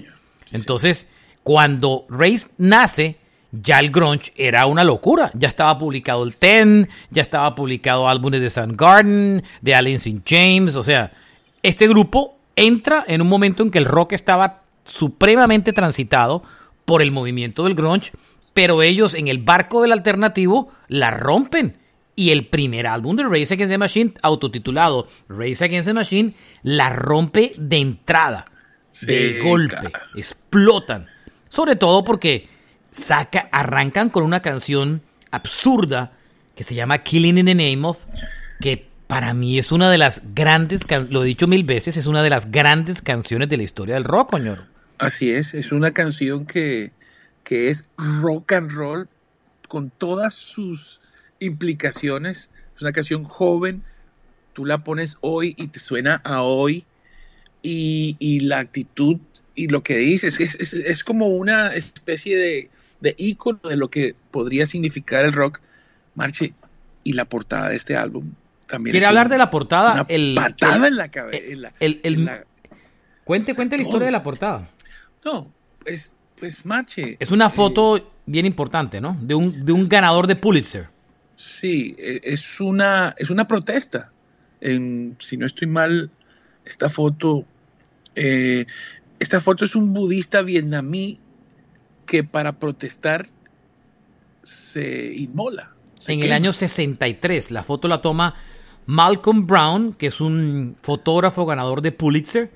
Speaker 2: Entonces, cuando Race nace, ya el grunge era una locura. Ya estaba publicado el Ten, ya estaba publicado álbumes de Soundgarden, de Alice in James. O sea, este grupo entra en un momento en que el rock estaba supremamente transitado por el movimiento del grunge, pero ellos en el barco del alternativo la rompen. Y el primer álbum de Race Against the Machine, autotitulado Race Against the Machine, la rompe de entrada, de golpe, explotan. Sobre todo porque saca, arrancan con una canción absurda que se llama Killing in the Name of, que para mí es una de las grandes, lo he dicho mil veces, es una de las grandes canciones de la historia del rock, coño.
Speaker 3: Así es, es una canción que, que es rock and roll con todas sus implicaciones. Es una canción joven, tú la pones hoy y te suena a hoy. Y, y la actitud y lo que dices es, es, es como una especie de, de ícono de lo que podría significar el rock. Marche, y la portada de este álbum
Speaker 2: ¿Quiere hablar de la portada?
Speaker 3: el, patada en la cabeza.
Speaker 2: Cuente, cuente la historia de la portada.
Speaker 3: No, pues, pues marche.
Speaker 2: Es una foto eh, bien importante, ¿no? De un, de un ganador de Pulitzer.
Speaker 3: Sí, e, es una, es una protesta. En, si no estoy mal, esta foto, eh, esta foto es un budista vietnamí que para protestar se inmola.
Speaker 2: en el año 63, la foto la toma Malcolm Brown, que es un fotógrafo ganador de Pulitzer,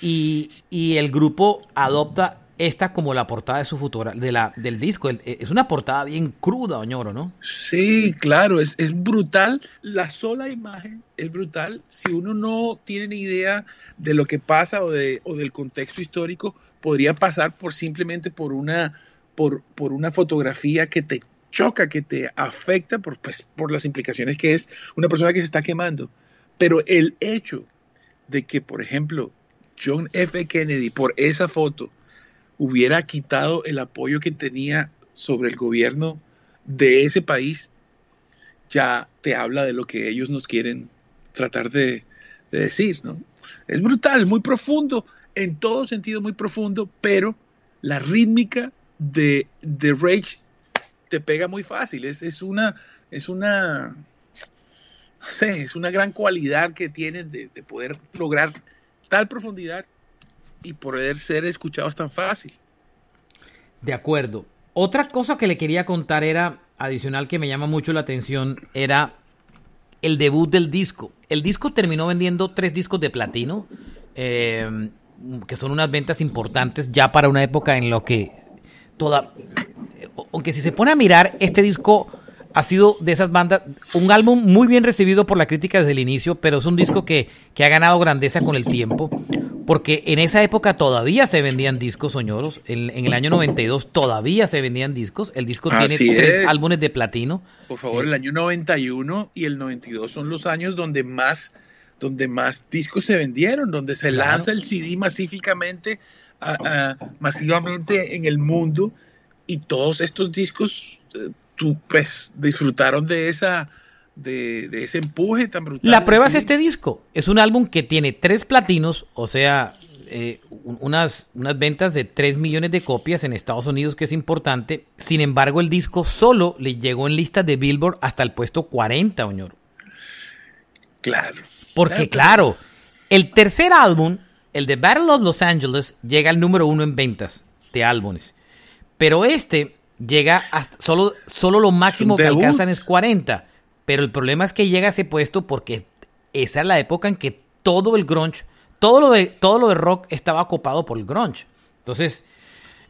Speaker 2: y, el grupo adopta esta como la portada de su futura, de la, del disco. Es una portada bien cruda, Oñoro, ¿no?
Speaker 3: Sí, claro, es, es brutal. La sola imagen es brutal. Si uno no tiene ni idea de lo que pasa o, de, o del contexto histórico, podría pasar por simplemente por una, por, por una fotografía que te choca, que te afecta por, pues, por las implicaciones que es una persona que se está quemando. Pero el hecho de que, por ejemplo, John F. Kennedy, por esa foto, hubiera quitado el apoyo que tenía sobre el gobierno de ese país, ya te habla de lo que ellos nos quieren tratar de, decir, ¿no? Es brutal, muy profundo, en todo sentido muy profundo, pero la rítmica de, de Rage te pega muy fácil. Es, es una, es una, no sé, es una gran cualidad que tienes de, poder lograr tal profundidad y poder ser escuchados tan fácil.
Speaker 2: De acuerdo. Otra cosa que le quería contar era, adicional que me llama mucho la atención, era el debut del disco. El disco terminó vendiendo tres discos de platino, eh, que son unas ventas importantes ya para una época en lo que toda, aunque si se pone a mirar, este disco ha sido de esas bandas, un álbum muy bien recibido por la crítica desde el inicio, pero es un disco que, ha ganado grandeza con el tiempo, porque en esa época todavía se vendían discos soñoros, en, el año 92 todavía se vendían discos, el disco tiene tres álbumes de platino.
Speaker 3: Por favor, el año 91 y el 92 son los años donde más, donde más discos se vendieron, donde se lanza el CD masivamente, masivamente en el mundo. Y todos estos discos, eh, tú pues disfrutaron de esa... De, ese empuje tan brutal.
Speaker 2: La prueba es este disco. Es un álbum que tiene tres platinos, o sea, eh, unas, unas ventas de 3 millones de copias en Estados Unidos, que es importante. Sin embargo, el disco solo le llegó en listas de Billboard hasta el puesto 40, Oñoro.
Speaker 3: Claro.
Speaker 2: Porque, claro, el tercer álbum, el de Battle of Los Angeles, llega al número uno en ventas de álbumes. Pero este llega hasta solo, solo lo máximo que alcanzan es 40. Pero el problema es que llega a ese puesto porque esa es la época en que todo el grunge, todo lo de, todo lo de rock estaba ocupado por el grunge. Entonces,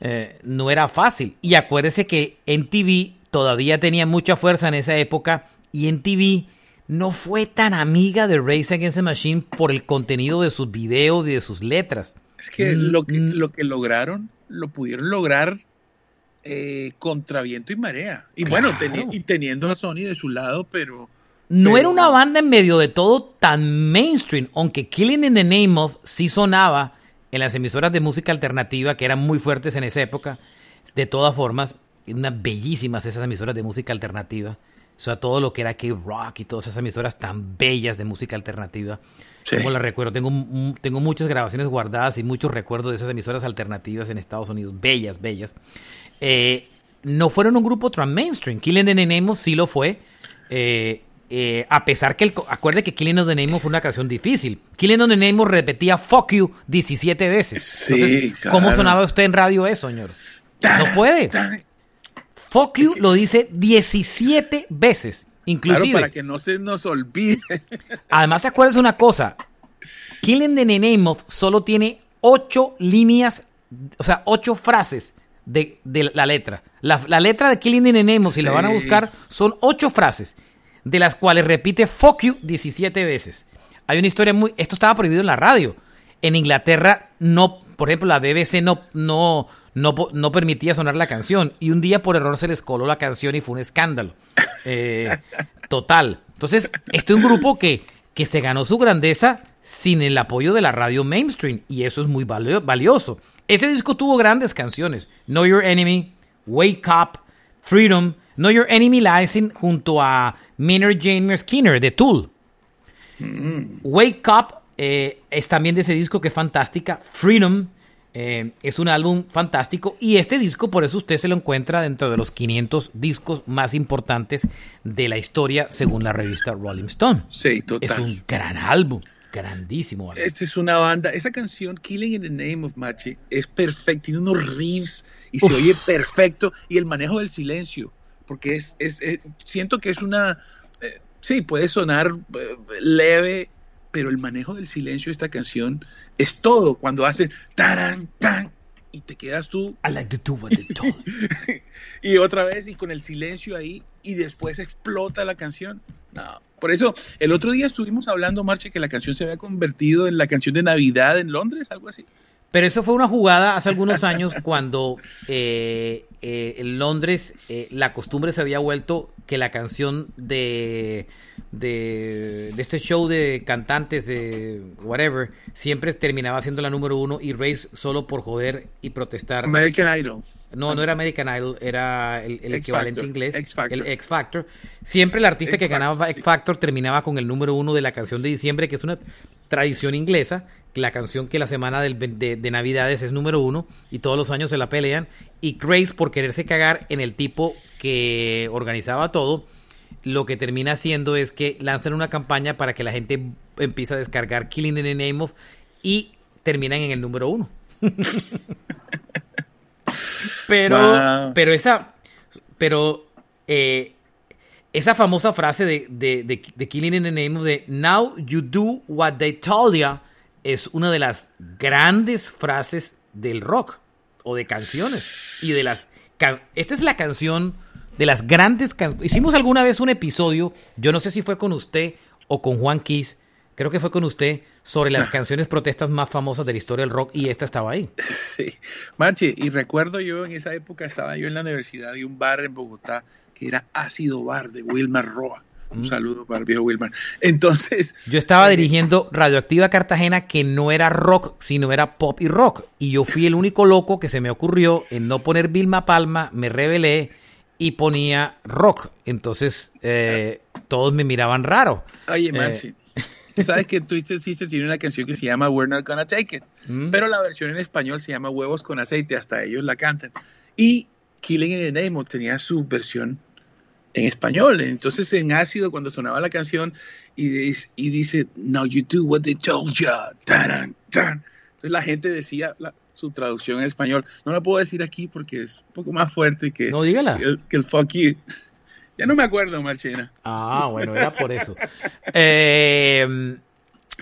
Speaker 2: eh, no era fácil. Y acuérdese que TV todavía tenía mucha fuerza en esa época y TV no fue tan amiga de Race Against the Machine por el contenido de sus videos y de sus letras.
Speaker 3: Es que lo que, mm, lo que lograron, lo pudieron lograr eh, contra viento y marea. Y bueno, y teniendo a Sony de su lado, pero...
Speaker 2: No era una banda en medio de todo tan mainstream, aunque Killing in the Name of sí sonaba en las emisoras de música alternativa que eran muy fuertes en esa época. De todas formas, unas bellísimas esas emisoras de música alternativa. O sea, todo lo que era K-Rock y todas esas emisoras tan bellas de música alternativa. Como las recuerdo, tengo, tengo muchas grabaciones guardadas y muchos recuerdos de esas emisoras alternativas en Estados Unidos. Bellas, bellas. Eh, no fueron un grupo trans mainstream. Killing the Name sí lo fue. Eh, eh, a pesar que el, acuerde que Killing of the Name fue una canción difícil. Killing of the Name repetía fuck you 17 veces.
Speaker 3: Sí,
Speaker 2: ¿Cómo sonaba usted en radio eso, señor? No puede. Fuck you lo dice 17 veces. Inclusive.
Speaker 3: para que no se nos olvide.
Speaker 2: Además, acuérdese una cosa. Killing the Name of solo tiene 8 líneas, o sea, 8 frases de, la letra. La, letra de Killing in the Name, si la van a buscar, son ocho frases, de las cuales repite fuck you 17 veces. Hay una historia muy... Esto estaba prohibido en la radio. En Inglaterra, no, por ejemplo, la BBC no, no, no, no permitía sonar la canción. Y un día por error se les coló la canción y fue un escándalo. Eh, total. Entonces, este es un grupo que, que se ganó su grandeza sin el apoyo de la radio mainstream. Y eso es muy valioso. Ese disco tuvo grandes canciones. Know Your Enemy, Wake Up, Freedom, Know Your Enemy Lies junto a Maynard James Skinner de Tool. Mm. Wake Up eh, es también de ese disco que es fantástica. Freedom eh, es un álbum fantástico y este disco por eso usted se lo encuentra dentro de los 500 discos más importantes de la historia según la revista Rolling Stone.
Speaker 3: Sí, total.
Speaker 2: Es un gran álbum. Grandísimo.
Speaker 3: Esta es una banda. Esa canción, Killing in the Name of Machi, es perfecta. Tiene unos riffs y se oye perfecto. Y el manejo del silencio. Porque es, es, siento que es una. Eh, sí, puede sonar eh, leve, pero el manejo del silencio de esta canción es todo. Cuando hacen taran, tan, y te quedas tú.
Speaker 2: I like to do what they told
Speaker 3: y otra vez y con el silencio ahí y después explota la canción. No. Por eso, el otro día estuvimos hablando, Marche, que la canción se había convertido en la canción de Navidad en Londres, algo así.
Speaker 2: Pero eso fue una jugada hace algunos años cuando eh, eh, en Londres eh, la costumbre se había vuelto que la canción de, de, de este show de cantantes, de whatever, siempre terminaba siendo la número uno y Race solo por joder y protestar.
Speaker 3: American Idol.
Speaker 2: No, no era American Idol, era el, equivalente inglés,
Speaker 3: X
Speaker 2: el X Factor. Siempre el artista
Speaker 3: X
Speaker 2: que ganaba. X Factor terminaba con el número uno de la canción de diciembre, que es una tradición inglesa, la canción que la semana del- de, de Navidades es número uno y todos los años se la pelean. Y Grace, por quererse cagar en el tipo que organizaba todo, lo que termina haciendo es que lanzan una campaña para que la gente empiece a descargar Killing in the Name of y terminan en el número uno. pero,
Speaker 3: Wow.
Speaker 2: pero esa, pero eh, esa famosa frase de, de, de, de Killing in the Name of de Now you do what they told ya es una de las grandes frases del rock o de canciones y de las esta es la canción de las grandes canciones. Hicimos alguna vez un episodio, yo no sé si fue con usted o con Juan Kiss, creo que fue con usted, sobre las canciones protestas más famosas de la historia del rock y esta estaba ahí.
Speaker 3: Sí. Marche, y recuerdo yo en esa época estaba yo en la universidad, había un bar en Bogotá que era Ácido Bar de Wilmar Roa. Un
Speaker 2: Mm.
Speaker 3: saludo para el viejo Wilmar. Entonces,
Speaker 2: Yo estaba dirigiendo Radioactiva Cartagena que no era rock, sino era pop y rock. Y yo fui el único loco que se me ocurrió en no poner Vilma Palma, me rebelé y ponía rock. Entonces eh, todos me miraban raro.
Speaker 3: oye,
Speaker 2: Eh.
Speaker 3: Marche, tú sabes que Twisted Sister tiene una canción que se llama We're Not Gonna Take It,
Speaker 2: ¿Mm?
Speaker 3: pero la versión en español se llama Huevos con Aceite, hasta ellos la cantan. Y Killing in the Name tenía su versión en español. Entonces, en ácido, cuando sonaba la canción y, dis- y dice, Now you do what they told. Taran, tan. Entonces, la gente decía la- su traducción en español. No la puedo decir aquí porque es un poco más fuerte que,
Speaker 2: No, dígala.
Speaker 3: que el, que el fuck you. Ya no me acuerdo, Marchena.
Speaker 2: Ah, bueno, era por eso. Eh,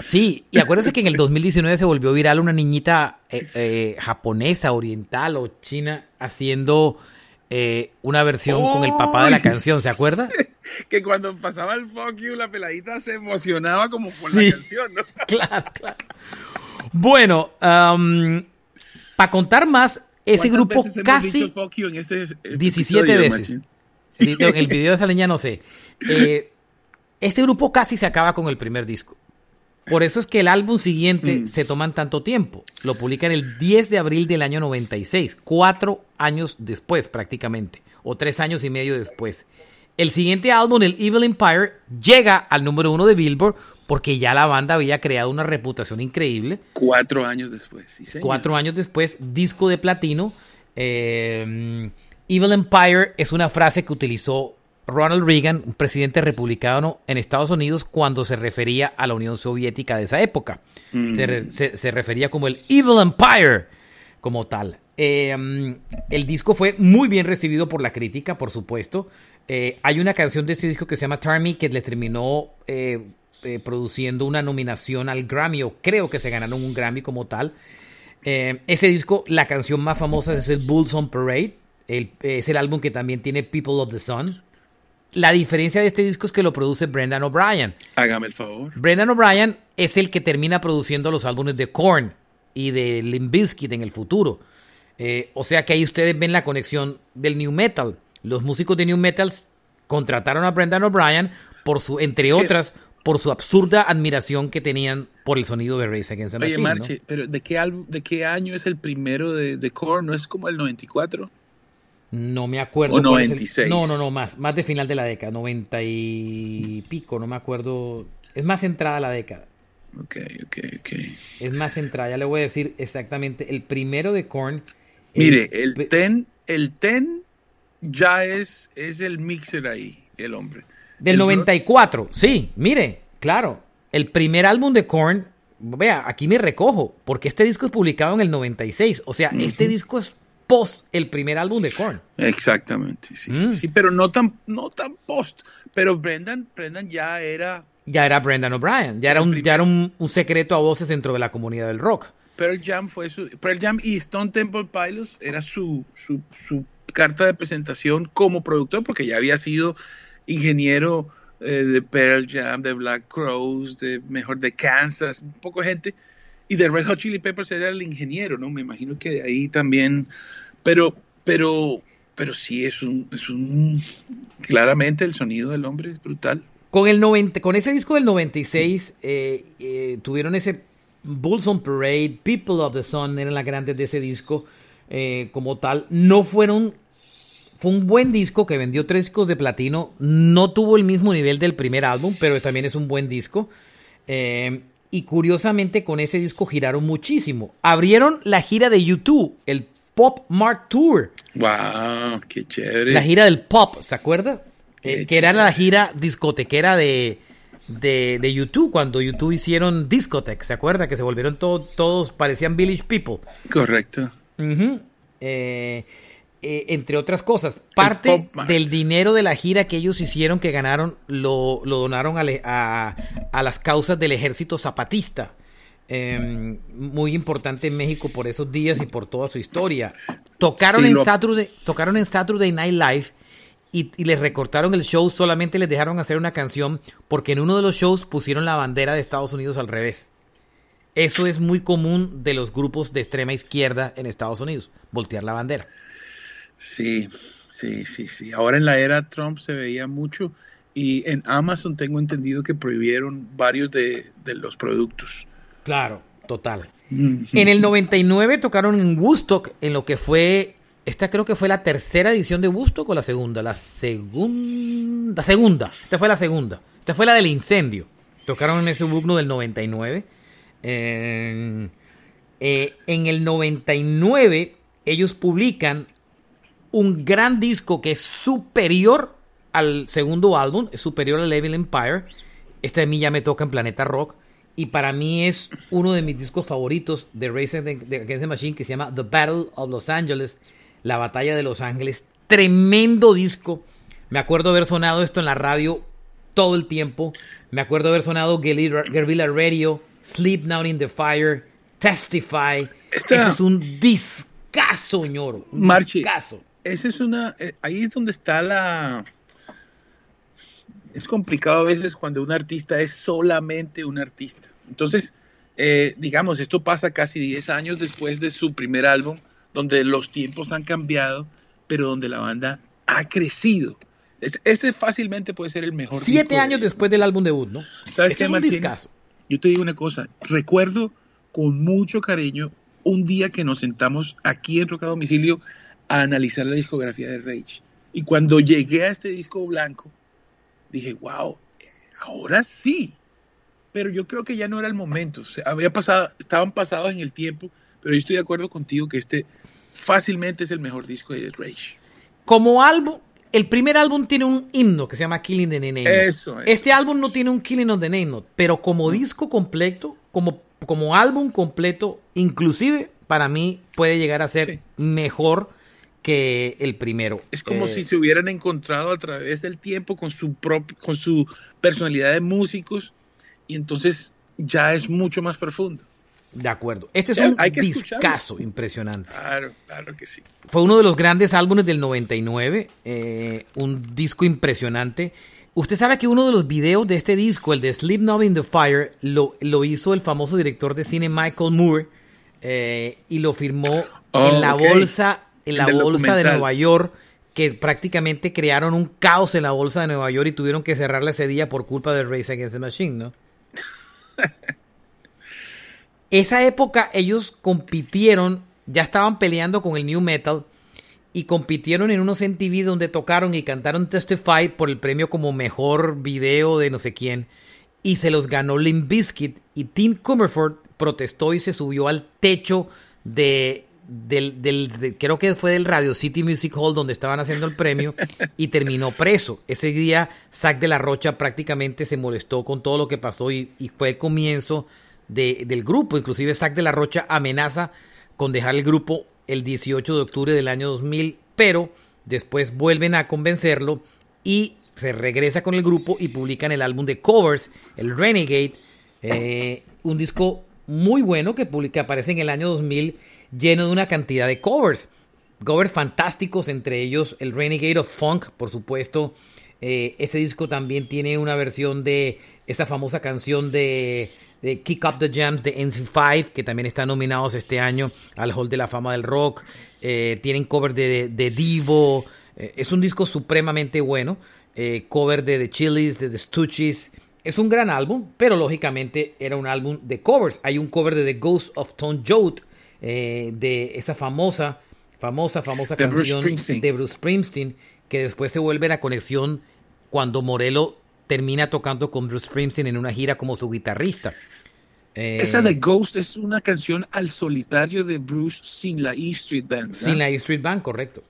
Speaker 2: sí, y acuérdense que en el 2019 se volvió viral una niñita eh, eh, japonesa, oriental o china haciendo eh, una versión con el papá de la canción, ¿se acuerda?
Speaker 3: Que cuando pasaba el fuck you, la peladita se emocionaba como por
Speaker 2: Sí.
Speaker 3: la canción, ¿no?
Speaker 2: claro, claro. Bueno, para contar más, ese
Speaker 3: ¿Cuántas
Speaker 2: grupo
Speaker 3: veces hemos
Speaker 2: casi...
Speaker 3: dicho fuck you en este
Speaker 2: 17
Speaker 3: episodio,
Speaker 2: veces. No, El video de esa leña no sé. Eh, ese grupo casi se acaba con el primer disco. Por eso es que el álbum siguiente
Speaker 3: Mm.
Speaker 2: se toman tanto tiempo. Lo publican el 10 de abril del año 96, cuatro años después prácticamente, o tres años y medio después. El siguiente álbum, el Evil Empire, llega al número uno de Billboard porque ya la banda había creado una reputación increíble.
Speaker 3: Cuatro años después. sí, señor.
Speaker 2: Cuatro años después, disco de platino. Eh, Evil Empire es una frase que utilizó Ronald Reagan, un presidente republicano en Estados Unidos, cuando se refería a la Unión Soviética de esa época.
Speaker 3: Mm.
Speaker 2: Se, re- se- se refería como el Evil Empire, como tal. Eh, el disco fue muy bien recibido por la crítica, por supuesto. Eh, hay una canción de este disco que se llama Tarmy que le terminó eh, produciendo una nominación al Grammy, o creo que se ganaron un Grammy como tal. Ese disco, la canción más famosa es el Bulls on Parade. El- es el álbum que también tiene People of the Sun. La diferencia de este disco es que lo produce Brendan O'Brien.
Speaker 3: Hágame el favor.
Speaker 2: Brendan O'Brien es el que termina produciendo los álbumes de Korn y de Limp Bizkit en el futuro. Eh, o sea que ahí ustedes ven la conexión del New Metal. Los músicos de New Metal contrataron a Brendan O'Brien por su, entre otras, por su absurda admiración que tenían por el sonido de Race Against the
Speaker 3: Oye,
Speaker 2: Machine. ¿no?
Speaker 3: Marche, pero ¿de qué, álbum, ¿de qué año es el primero de, de Korn? ¿No es como el 94?
Speaker 2: No me acuerdo.
Speaker 3: O
Speaker 2: cuál es el-
Speaker 3: 96.
Speaker 2: No, no, no, más. Más de final de la década. 90 y pico, no me acuerdo. Es más entrada la década.
Speaker 3: Ok, ok, ok.
Speaker 2: Es más entrada. Ya le voy a decir exactamente. El primero de Korn.
Speaker 3: Mire, el ten, el ten ya es, es el mixer ahí, el hombre.
Speaker 2: Del
Speaker 3: El
Speaker 2: 94. Sí, mire, claro. El primer álbum de Korn. Vea, aquí me recojo. Porque este disco es publicado en el 96. O sea, este disco es post el primer álbum de Korn.
Speaker 3: Exactamente, sí,
Speaker 2: Mm.
Speaker 3: sí, sí, pero no tan, no tan post. Pero Brendan, Brendan ya era
Speaker 2: ya era Brendan O'Brien, ya era, un, ya era un, un secreto a voces dentro de la comunidad del rock.
Speaker 3: Pearl Jam fue su, Pearl Jam y Stone Temple Pilots era su, su, su carta de presentación como productor, porque ya había sido ingeniero eh, de Pearl Jam, de Black Crows, de mejor de Kansas, un poco de gente, y de Red Hot Chili Peppers era el ingeniero, ¿no? Me imagino que de ahí también, pero, pero, pero sí es un, es un, claramente el sonido del hombre es brutal.
Speaker 2: Con, el 90, con ese disco del 96 eh, eh, tuvieron ese Bulls on Parade, People of the Sun eran las grandes de ese disco eh, como tal. No fueron. Fue un buen disco que vendió tres discos de platino. No tuvo el mismo nivel del primer álbum, pero también es un buen disco. Y curiosamente con ese disco giraron muchísimo. Abrieron la gira de YouTube, el Pop Mart Tour.
Speaker 3: ¡Wow! ¡Qué chévere!
Speaker 2: La gira del pop, ¿se acuerda? Eh, que era la gira discotequera de, de, YouTube, cuando YouTube hicieron Discotech, ¿se acuerda? Que se volvieron todos, parecían Village People.
Speaker 3: Correcto.
Speaker 2: Eh, eh, entre otras cosas, parte del dinero de la gira que ellos hicieron, que ganaron, lo, donaron a, a, las causas del ejército zapatista. Em, muy importante en México por esos días y por toda su historia. Tocaron, en, Saturday, tocaron en Saturday Night Live y, les recortaron el show, solamente les dejaron hacer una canción porque en uno de los shows pusieron la bandera de Estados Unidos al revés. Eso es muy común de los grupos de extrema izquierda en Estados Unidos, voltear la bandera.
Speaker 3: Sí, sí, sí, sí. Ahora en la era Trump se veía mucho y en Amazon tengo entendido que prohibieron varios de, los productos.
Speaker 2: Claro, total. En el 99 tocaron en Woodstock en lo que fue esta creo que fue la tercera edición de Woodstock o la segunda. La segunda. La segunda. Esta fue la segunda. Esta fue la del incendio. Tocaron en ese Bugno del 99. Eh, en el 99 ellos publican un gran disco que es superior al segundo álbum, es superior al Level Empire. Este de mí ya me toca en Planeta Rock. Y para mí es uno de mis discos favoritos de Racing Against the Machine que se llama The Battle of Los Angeles la Batalla de Los Ángeles. Tremendo disco. Me acuerdo haber sonado esto en la radio todo el tiempo. Me acuerdo haber sonado Guerrilla Radio, Sleep Now in the Fire, Testify. Eso es un discazo, señor. Un discazo.
Speaker 3: Esa es una. Eh, ahí es donde está la. Es complicado a veces cuando un artista es solamente un artista. Entonces, eh, digamos, esto pasa casi 10 años después de su primer álbum donde los tiempos han cambiado, pero donde la banda ha crecido. Ese fácilmente puede ser el mejor.
Speaker 2: Siete años después del álbum debut, ¿no?
Speaker 3: ¿Sabes qué, es Yo te digo una cosa. Recuerdo con mucho cariño un día que nos sentamos aquí en Roca Domicilio a analizar la discografía de Rage. Y cuando llegué a este disco blanco, dije, wow, ahora sí. Pero yo creo que ya no era el momento. había pasado, estaban pasados en el tiempo, pero yo estoy de acuerdo contigo que este fácilmente es el mejor disco de Rage.
Speaker 2: Como álbum, el primer álbum tiene un himno que se llama Killing the Name
Speaker 3: Eso
Speaker 2: Este álbum no tiene un Killing of the Name pero como disco completo, como, como álbum completo, inclusive para mí puede llegar a ser mejor que el primero.
Speaker 3: Es como eh, si se hubieran encontrado a través del tiempo con su con su personalidad de músicos y entonces ya es mucho más profundo.
Speaker 2: De acuerdo. Este es un discazo impresionante.
Speaker 3: Claro, claro que sí.
Speaker 2: Fue uno de los grandes álbumes del 99, eh, un disco impresionante. Usted sabe que uno de los videos de este disco, el de Sleep Now in the Fire, lo, lo hizo el famoso director de cine Michael Moore eh, y lo firmó oh, en la bolsa, en la bolsa de Nueva York, que prácticamente crearon un caos en la bolsa de Nueva York y tuvieron que cerrarla ese día por culpa de Race Against the Machine, ¿no? Esa época ellos compitieron, ya estaban peleando con el New Metal y compitieron en unos MTV donde tocaron y cantaron Testify por el premio como mejor video de no sé quién y se los ganó Limp Bizkit y Tim Comerford protestó y se subió al techo de del, del creo que fue del Radio City Music Hall donde estaban haciendo el premio y terminó preso. Ese día Zack de la Rocha prácticamente se molestó con todo lo que pasó y, fue el comienzo del grupo. Inclusive Zack de la Rocha amenaza con dejar el grupo el 18 de octubre del año 2000, pero después vuelven a convencerlo y se regresa con el grupo y publican el álbum de covers, el Renegade, eh, un disco muy bueno que, que aparece en el año 2000 lleno de una cantidad de covers. Covers fantásticos, entre ellos el Renegade of Funk, por supuesto. Eh, ese disco también tiene una versión de esa famosa canción de, Kick Up the Jams de NC5, que también están nominados este año al Hall de la Fama del Rock. Eh, tienen cover de, Divo. Eh, es un disco supremamente bueno. cover de The Chili's, de The Stooges. Es un gran álbum, pero lógicamente era un álbum de covers. Hay un cover de The Ghost of Tom Joad, de esa famosa, famosa, famosa canción de Bruce Springsteen, que después se vuelve la conexión cuando Morello termina tocando con Bruce Springsteen en una gira como su guitarrista.
Speaker 3: Esa de eh, Ghost es una canción al solitario de Bruce sin la E Street Band.
Speaker 2: Sin la E Street Band, correcto.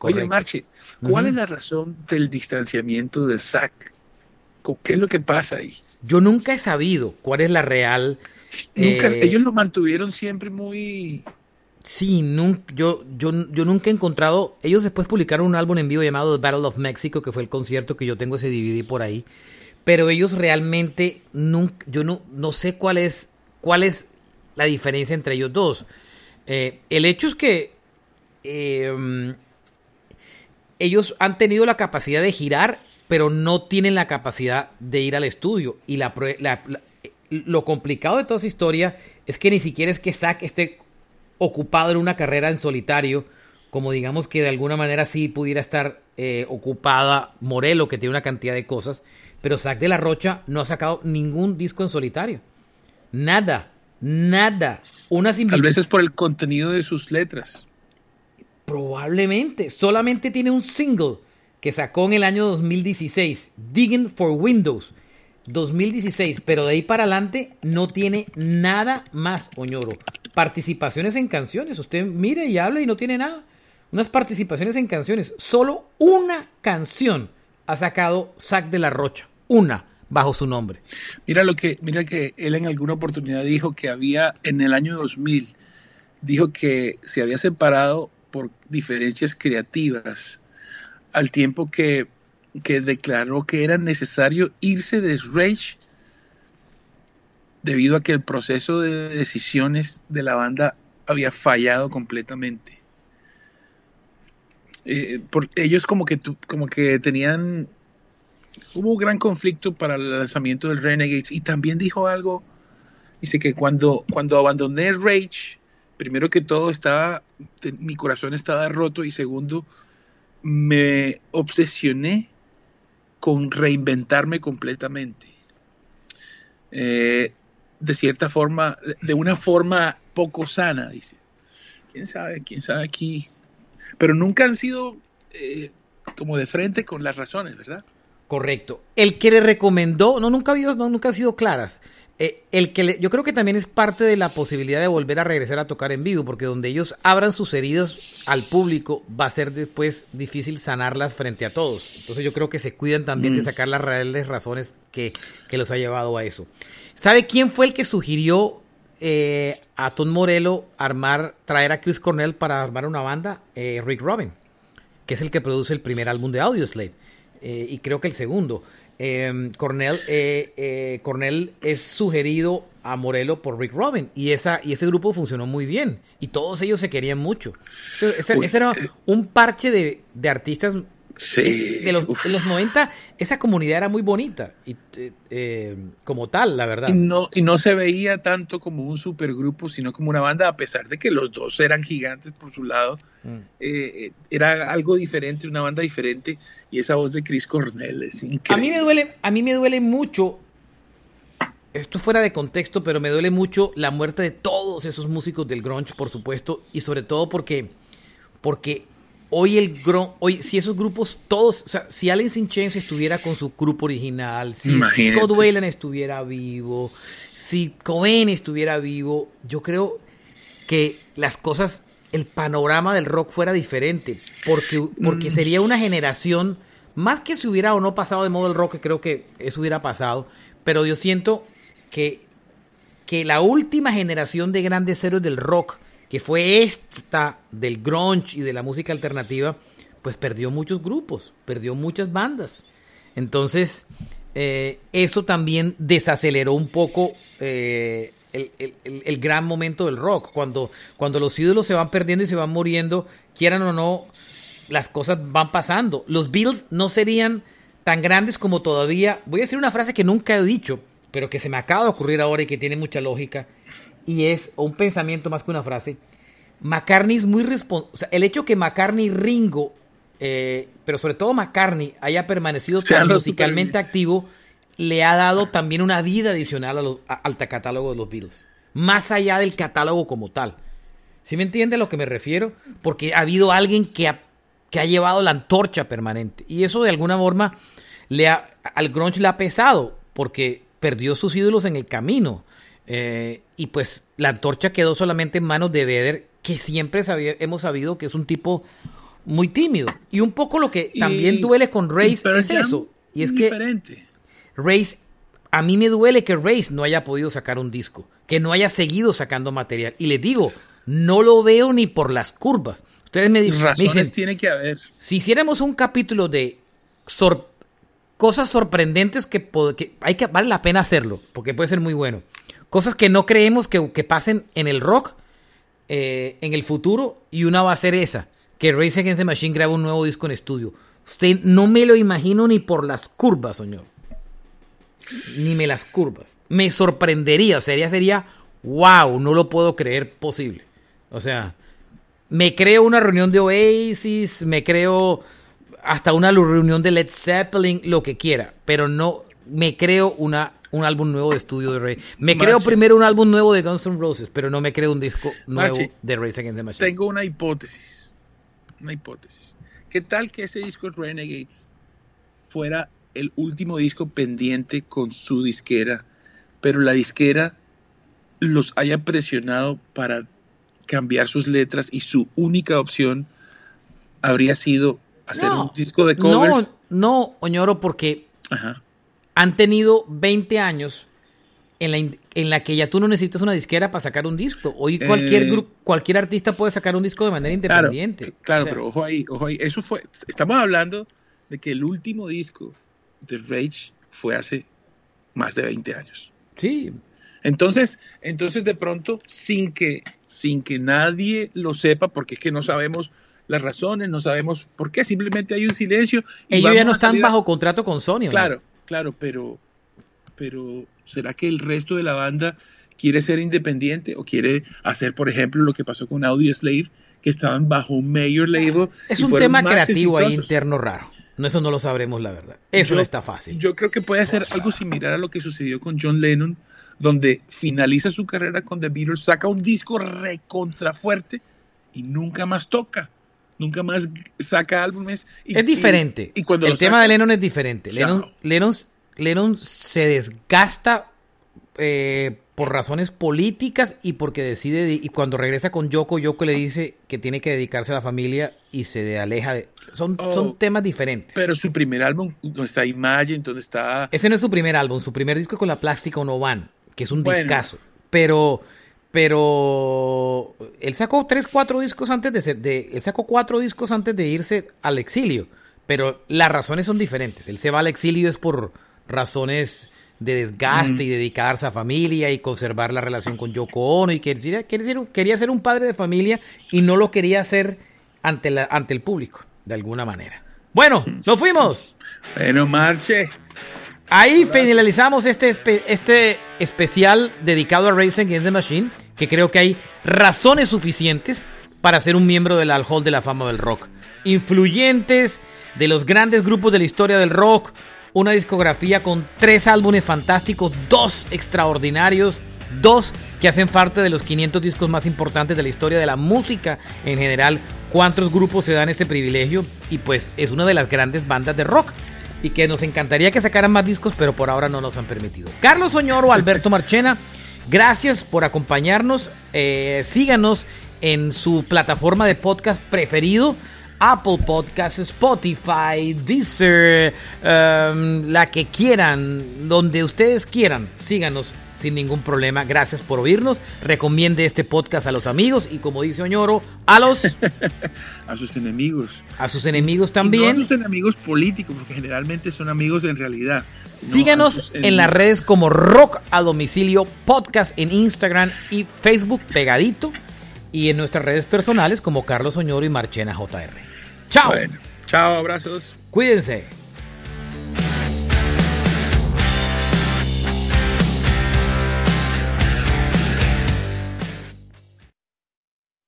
Speaker 3: Oye, Marche, ¿cuál es la razón del distanciamiento de Zack? ¿Qué es lo que pasa ahí?
Speaker 2: Yo nunca he sabido cuál es la real.
Speaker 3: Nunca, eh, ellos lo mantuvieron siempre muy
Speaker 2: Sí, nunca, yo, yo, yo nunca he encontrado. Ellos después publicaron un álbum en vivo llamado The Battle of Mexico, que fue el concierto que yo tengo ese DVD por ahí. Pero ellos realmente nunca, yo no, no sé cuál es, cuál es la diferencia entre ellos dos. Eh, el hecho es que em, ellos han tenido la capacidad de girar, pero no tienen la capacidad de ir al estudio. Y la, lo complicado de toda esa historia es que ni siquiera es que Zack esté ocupado en una carrera en solitario, como digamos que de alguna manera sí pudiera estar eh, ocupada Morelo, que tiene una cantidad de cosas, pero Zack de la Rocha no ha sacado ningún disco en solitario. Nada, nada. Unas
Speaker 3: Tal vez es por el contenido de sus letras.
Speaker 2: Probablemente. Solamente tiene un single que sacó en el año 2016, Digging for Windows. 2016, pero de ahí para adelante no tiene nada más, Oñoro participaciones en canciones. Usted mire y habla y no tiene nada. Unas participaciones en canciones. Solo una canción ha sacado Zack de la Rocha. Una bajo su nombre.
Speaker 3: Mira lo que, mira que él en alguna oportunidad dijo que había en el año 2000, dijo que se había separado por diferencias creativas, al tiempo que, que declaró que era necesario irse de Rage debido a que el proceso de decisiones de la banda había fallado completamente. Eh, por, ellos como que, como que tenían... Hubo un gran conflicto para el lanzamiento del Renegades y también dijo algo, dice que cuando, cuando abandoné Rage, primero que todo estaba, mi corazón estaba roto y segundo, me obsesioné con reinventarme completamente. Eh, de cierta forma, de una forma poco sana, dice. ¿Quién sabe? ¿Quién sabe aquí? Pero nunca han sido eh, como de frente con las razones, ¿verdad?
Speaker 2: Correcto. El que le recomendó, no, nunca ha habido, no, nunca ha sido claras. Eh, el que le, yo creo que también es parte de la posibilidad de volver a regresar a tocar en vivo, porque donde ellos abran sus heridas al público va a ser después difícil sanarlas frente a todos. Entonces yo creo que se cuidan también de mm. sacar las reales razones que, que los ha llevado a eso. ¿Sabe quién fue el que sugirió eh, a Tom Morello armar, traer a Chris Cornell para armar una banda? Eh, Rick Robin, que es el que produce el primer álbum de Audioslave eh, y creo que el segundo. Em, Cornell, Cornell es sugerido a Morello por Rick Robin y, esa, y ese grupo funcionó muy bien y todos ellos se querían mucho. Ese, era un parche de, de artistas
Speaker 3: Sí.
Speaker 2: De los, 90, esa comunidad era muy bonita, y, eh, eh, como tal, la verdad.
Speaker 3: Y no, y no se veía tanto como un supergrupo, sino como una banda, a pesar de que los dos eran gigantes por su lado. Mm. Eh, era algo diferente, una banda diferente, y esa voz de Chris Cornell es increíble.
Speaker 2: A mí me duele, a mí me duele mucho, esto fuera de contexto, pero me duele mucho la muerte de todos esos músicos del grunge, por supuesto, y sobre todo porque, porque hoy el hoy si esos grupos todos, o sea, si Alice in Chains estuviera con su grupo original, si Scott Wayland estuviera vivo, si Cohen estuviera vivo, yo creo que las cosas, el panorama del rock fuera diferente, porque, porque mm. sería una generación, más que si hubiera o no pasado de modo el rock, que creo que eso hubiera pasado, pero yo siento que, que la última generación de grandes héroes del rock que fue esta del grunge y de la música alternativa, pues perdió muchos grupos, perdió muchas bandas. Entonces, eh, eso también desaceleró un poco eh, el, el, gran momento del rock. Cuando, cuando los ídolos se van perdiendo y se van muriendo, quieran o no, las cosas van pasando. Los Bills no serían tan grandes como todavía. Voy a decir una frase que nunca he dicho, pero que se me acaba de ocurrir ahora y que tiene mucha lógica. Y es un pensamiento más que una frase. McCartney es muy responsable. O sea, el hecho que McCartney y Ringo, eh, pero sobre todo McCartney, haya permanecido tan musicalmente activo, le ha dado también una vida adicional al catálogo de los Beatles. Más allá del catálogo como tal. ¿Sí me entiende a lo que me refiero? Porque ha habido alguien que ha, que ha llevado la antorcha permanente. Y eso de alguna forma le ha, al grunge le ha pesado, porque perdió sus ídolos en el camino. Eh, y pues la antorcha quedó solamente en manos de Vedder, que siempre hemos sabido que es un tipo muy tímido. Y un poco lo que también duele con Race es eso. Y es diferente. que Race, a mí me duele que Race no haya podido sacar un disco, que no haya seguido sacando material. Y les digo, no lo veo ni por las curvas. Ustedes me, dicen,
Speaker 3: tiene que haber.
Speaker 2: Si hiciéramos un capítulo de cosas sorprendentes que, hay que vale la pena hacerlo, porque puede ser muy bueno. Cosas que no creemos que, pasen en el rock eh, en el futuro y una va a ser esa, que Race Against the Machine graba un nuevo disco en estudio. Usted no me lo imagino ni por las curvas, señor. Ni me las curvas. Me sorprendería, sería, sería, wow, no lo puedo creer posible. O sea, me creo una reunión de Oasis, me creo hasta una reunión de Led Zeppelin, lo que quiera, pero no me creo una, un álbum nuevo de estudio de Ray. Me creo primero un álbum nuevo de Guns N' Roses, pero no me creo un disco nuevo de Ray Against the Machine.
Speaker 3: Tengo una hipótesis. Una hipótesis. ¿Qué tal que ese disco Renegades fuera el último disco pendiente con su disquera, pero la disquera los haya presionado para cambiar sus letras y su única opción habría sido hacer un disco de covers.
Speaker 2: No, no, Oñoro, porque han tenido 20 años en la, en la que ya tú no necesitas una disquera para sacar un disco. Hoy cualquier eh, cualquier artista puede sacar un disco de manera independiente.
Speaker 3: Claro, pero ojo ahí, ojo ahí. Eso fue, estamos hablando de que el último disco de Rage fue hace más de 20 años.
Speaker 2: Sí.
Speaker 3: Entonces, entonces de pronto, sin que sin que nadie lo sepa, porque es que no sabemos las razones, no sabemos por qué, simplemente hay un silencio.
Speaker 2: Ellos ya no están bajo contrato con Sony.
Speaker 3: Claro, claro, pero, pero ¿será que el resto de la banda quiere ser independiente o quiere hacer, por ejemplo, lo que pasó con Audio Slave, que estaban bajo un mayor label?
Speaker 2: Es un tema creativo ahí interno raro. No, eso no lo sabremos, la verdad. Eso no está fácil.
Speaker 3: Yo creo que puede ser algo similar a lo que sucedió con John Lennon donde finaliza su carrera con The Beatles, saca un disco recontrafuerte y nunca más toca. Nunca más saca álbumes.
Speaker 2: es diferente. Y, cuando el tema de Lennon es diferente. Lennon, Lennon, se desgasta eh, por razones políticas y porque decide, y cuando regresa con Yoko, Yoko le dice que tiene que dedicarse a la familia y se aleja de... Son, son oh, temas diferentes.
Speaker 3: Pero su primer álbum, donde está Imagine, donde está...
Speaker 2: Ese no es su primer álbum, su primer disco con la plástica no van que es un discazo. Pero, pero él sacó tres, cuatro discos antes de ser, de, él sacó cuatro discos antes de irse al exilio. Pero las razones son diferentes. Él se va al exilio es por razones de desgaste y dedicarse a familia y conservar la relación con Yoko Ono y quería, quería, ser, quería ser un padre de familia y no lo quería hacer ante, la, ante el público, de alguna manera. Bueno, nos fuimos.
Speaker 3: Bueno, marche.
Speaker 2: Ahí finalizamos este, este especial dedicado a Racing Against the Machine, que creo que hay razones suficientes para ser un miembro del Hall de la Fama del Rock. Influyentes de los grandes grupos de la historia del rock, una discografía con tres álbumes fantásticos, dos extraordinarios, dos que hacen parte de los 500 discos más importantes de la historia de la música en general. ¿Cuántos grupos se dan ese privilegio? Y pues es una de las grandes bandas de rock y que nos encantaría que sacaran más discos, pero por ahora no nos han permitido. Carlos Oñoro, Alberto Marchena, gracias por acompañarnos. Eh, síganos en su plataforma de podcast preferido. Apple Podcasts, Spotify, Deezer, um, la que quieran, donde ustedes quieran. Síganos sin ningún problema. Gracias por oírnos. Recomiende este podcast a los amigos y como dice Oñoro, a los...
Speaker 3: a sus enemigos.
Speaker 2: A sus enemigos también. Y no
Speaker 3: a sus enemigos políticos, porque generalmente son amigos en realidad.
Speaker 2: Síganos en las redes como Rock a Domicilio Podcast en Instagram y Facebook pegadito. Y en nuestras redes personales como Carlos Oñoro y Marchena JR. Chao.
Speaker 3: chao, abrazos.
Speaker 2: Cuídense.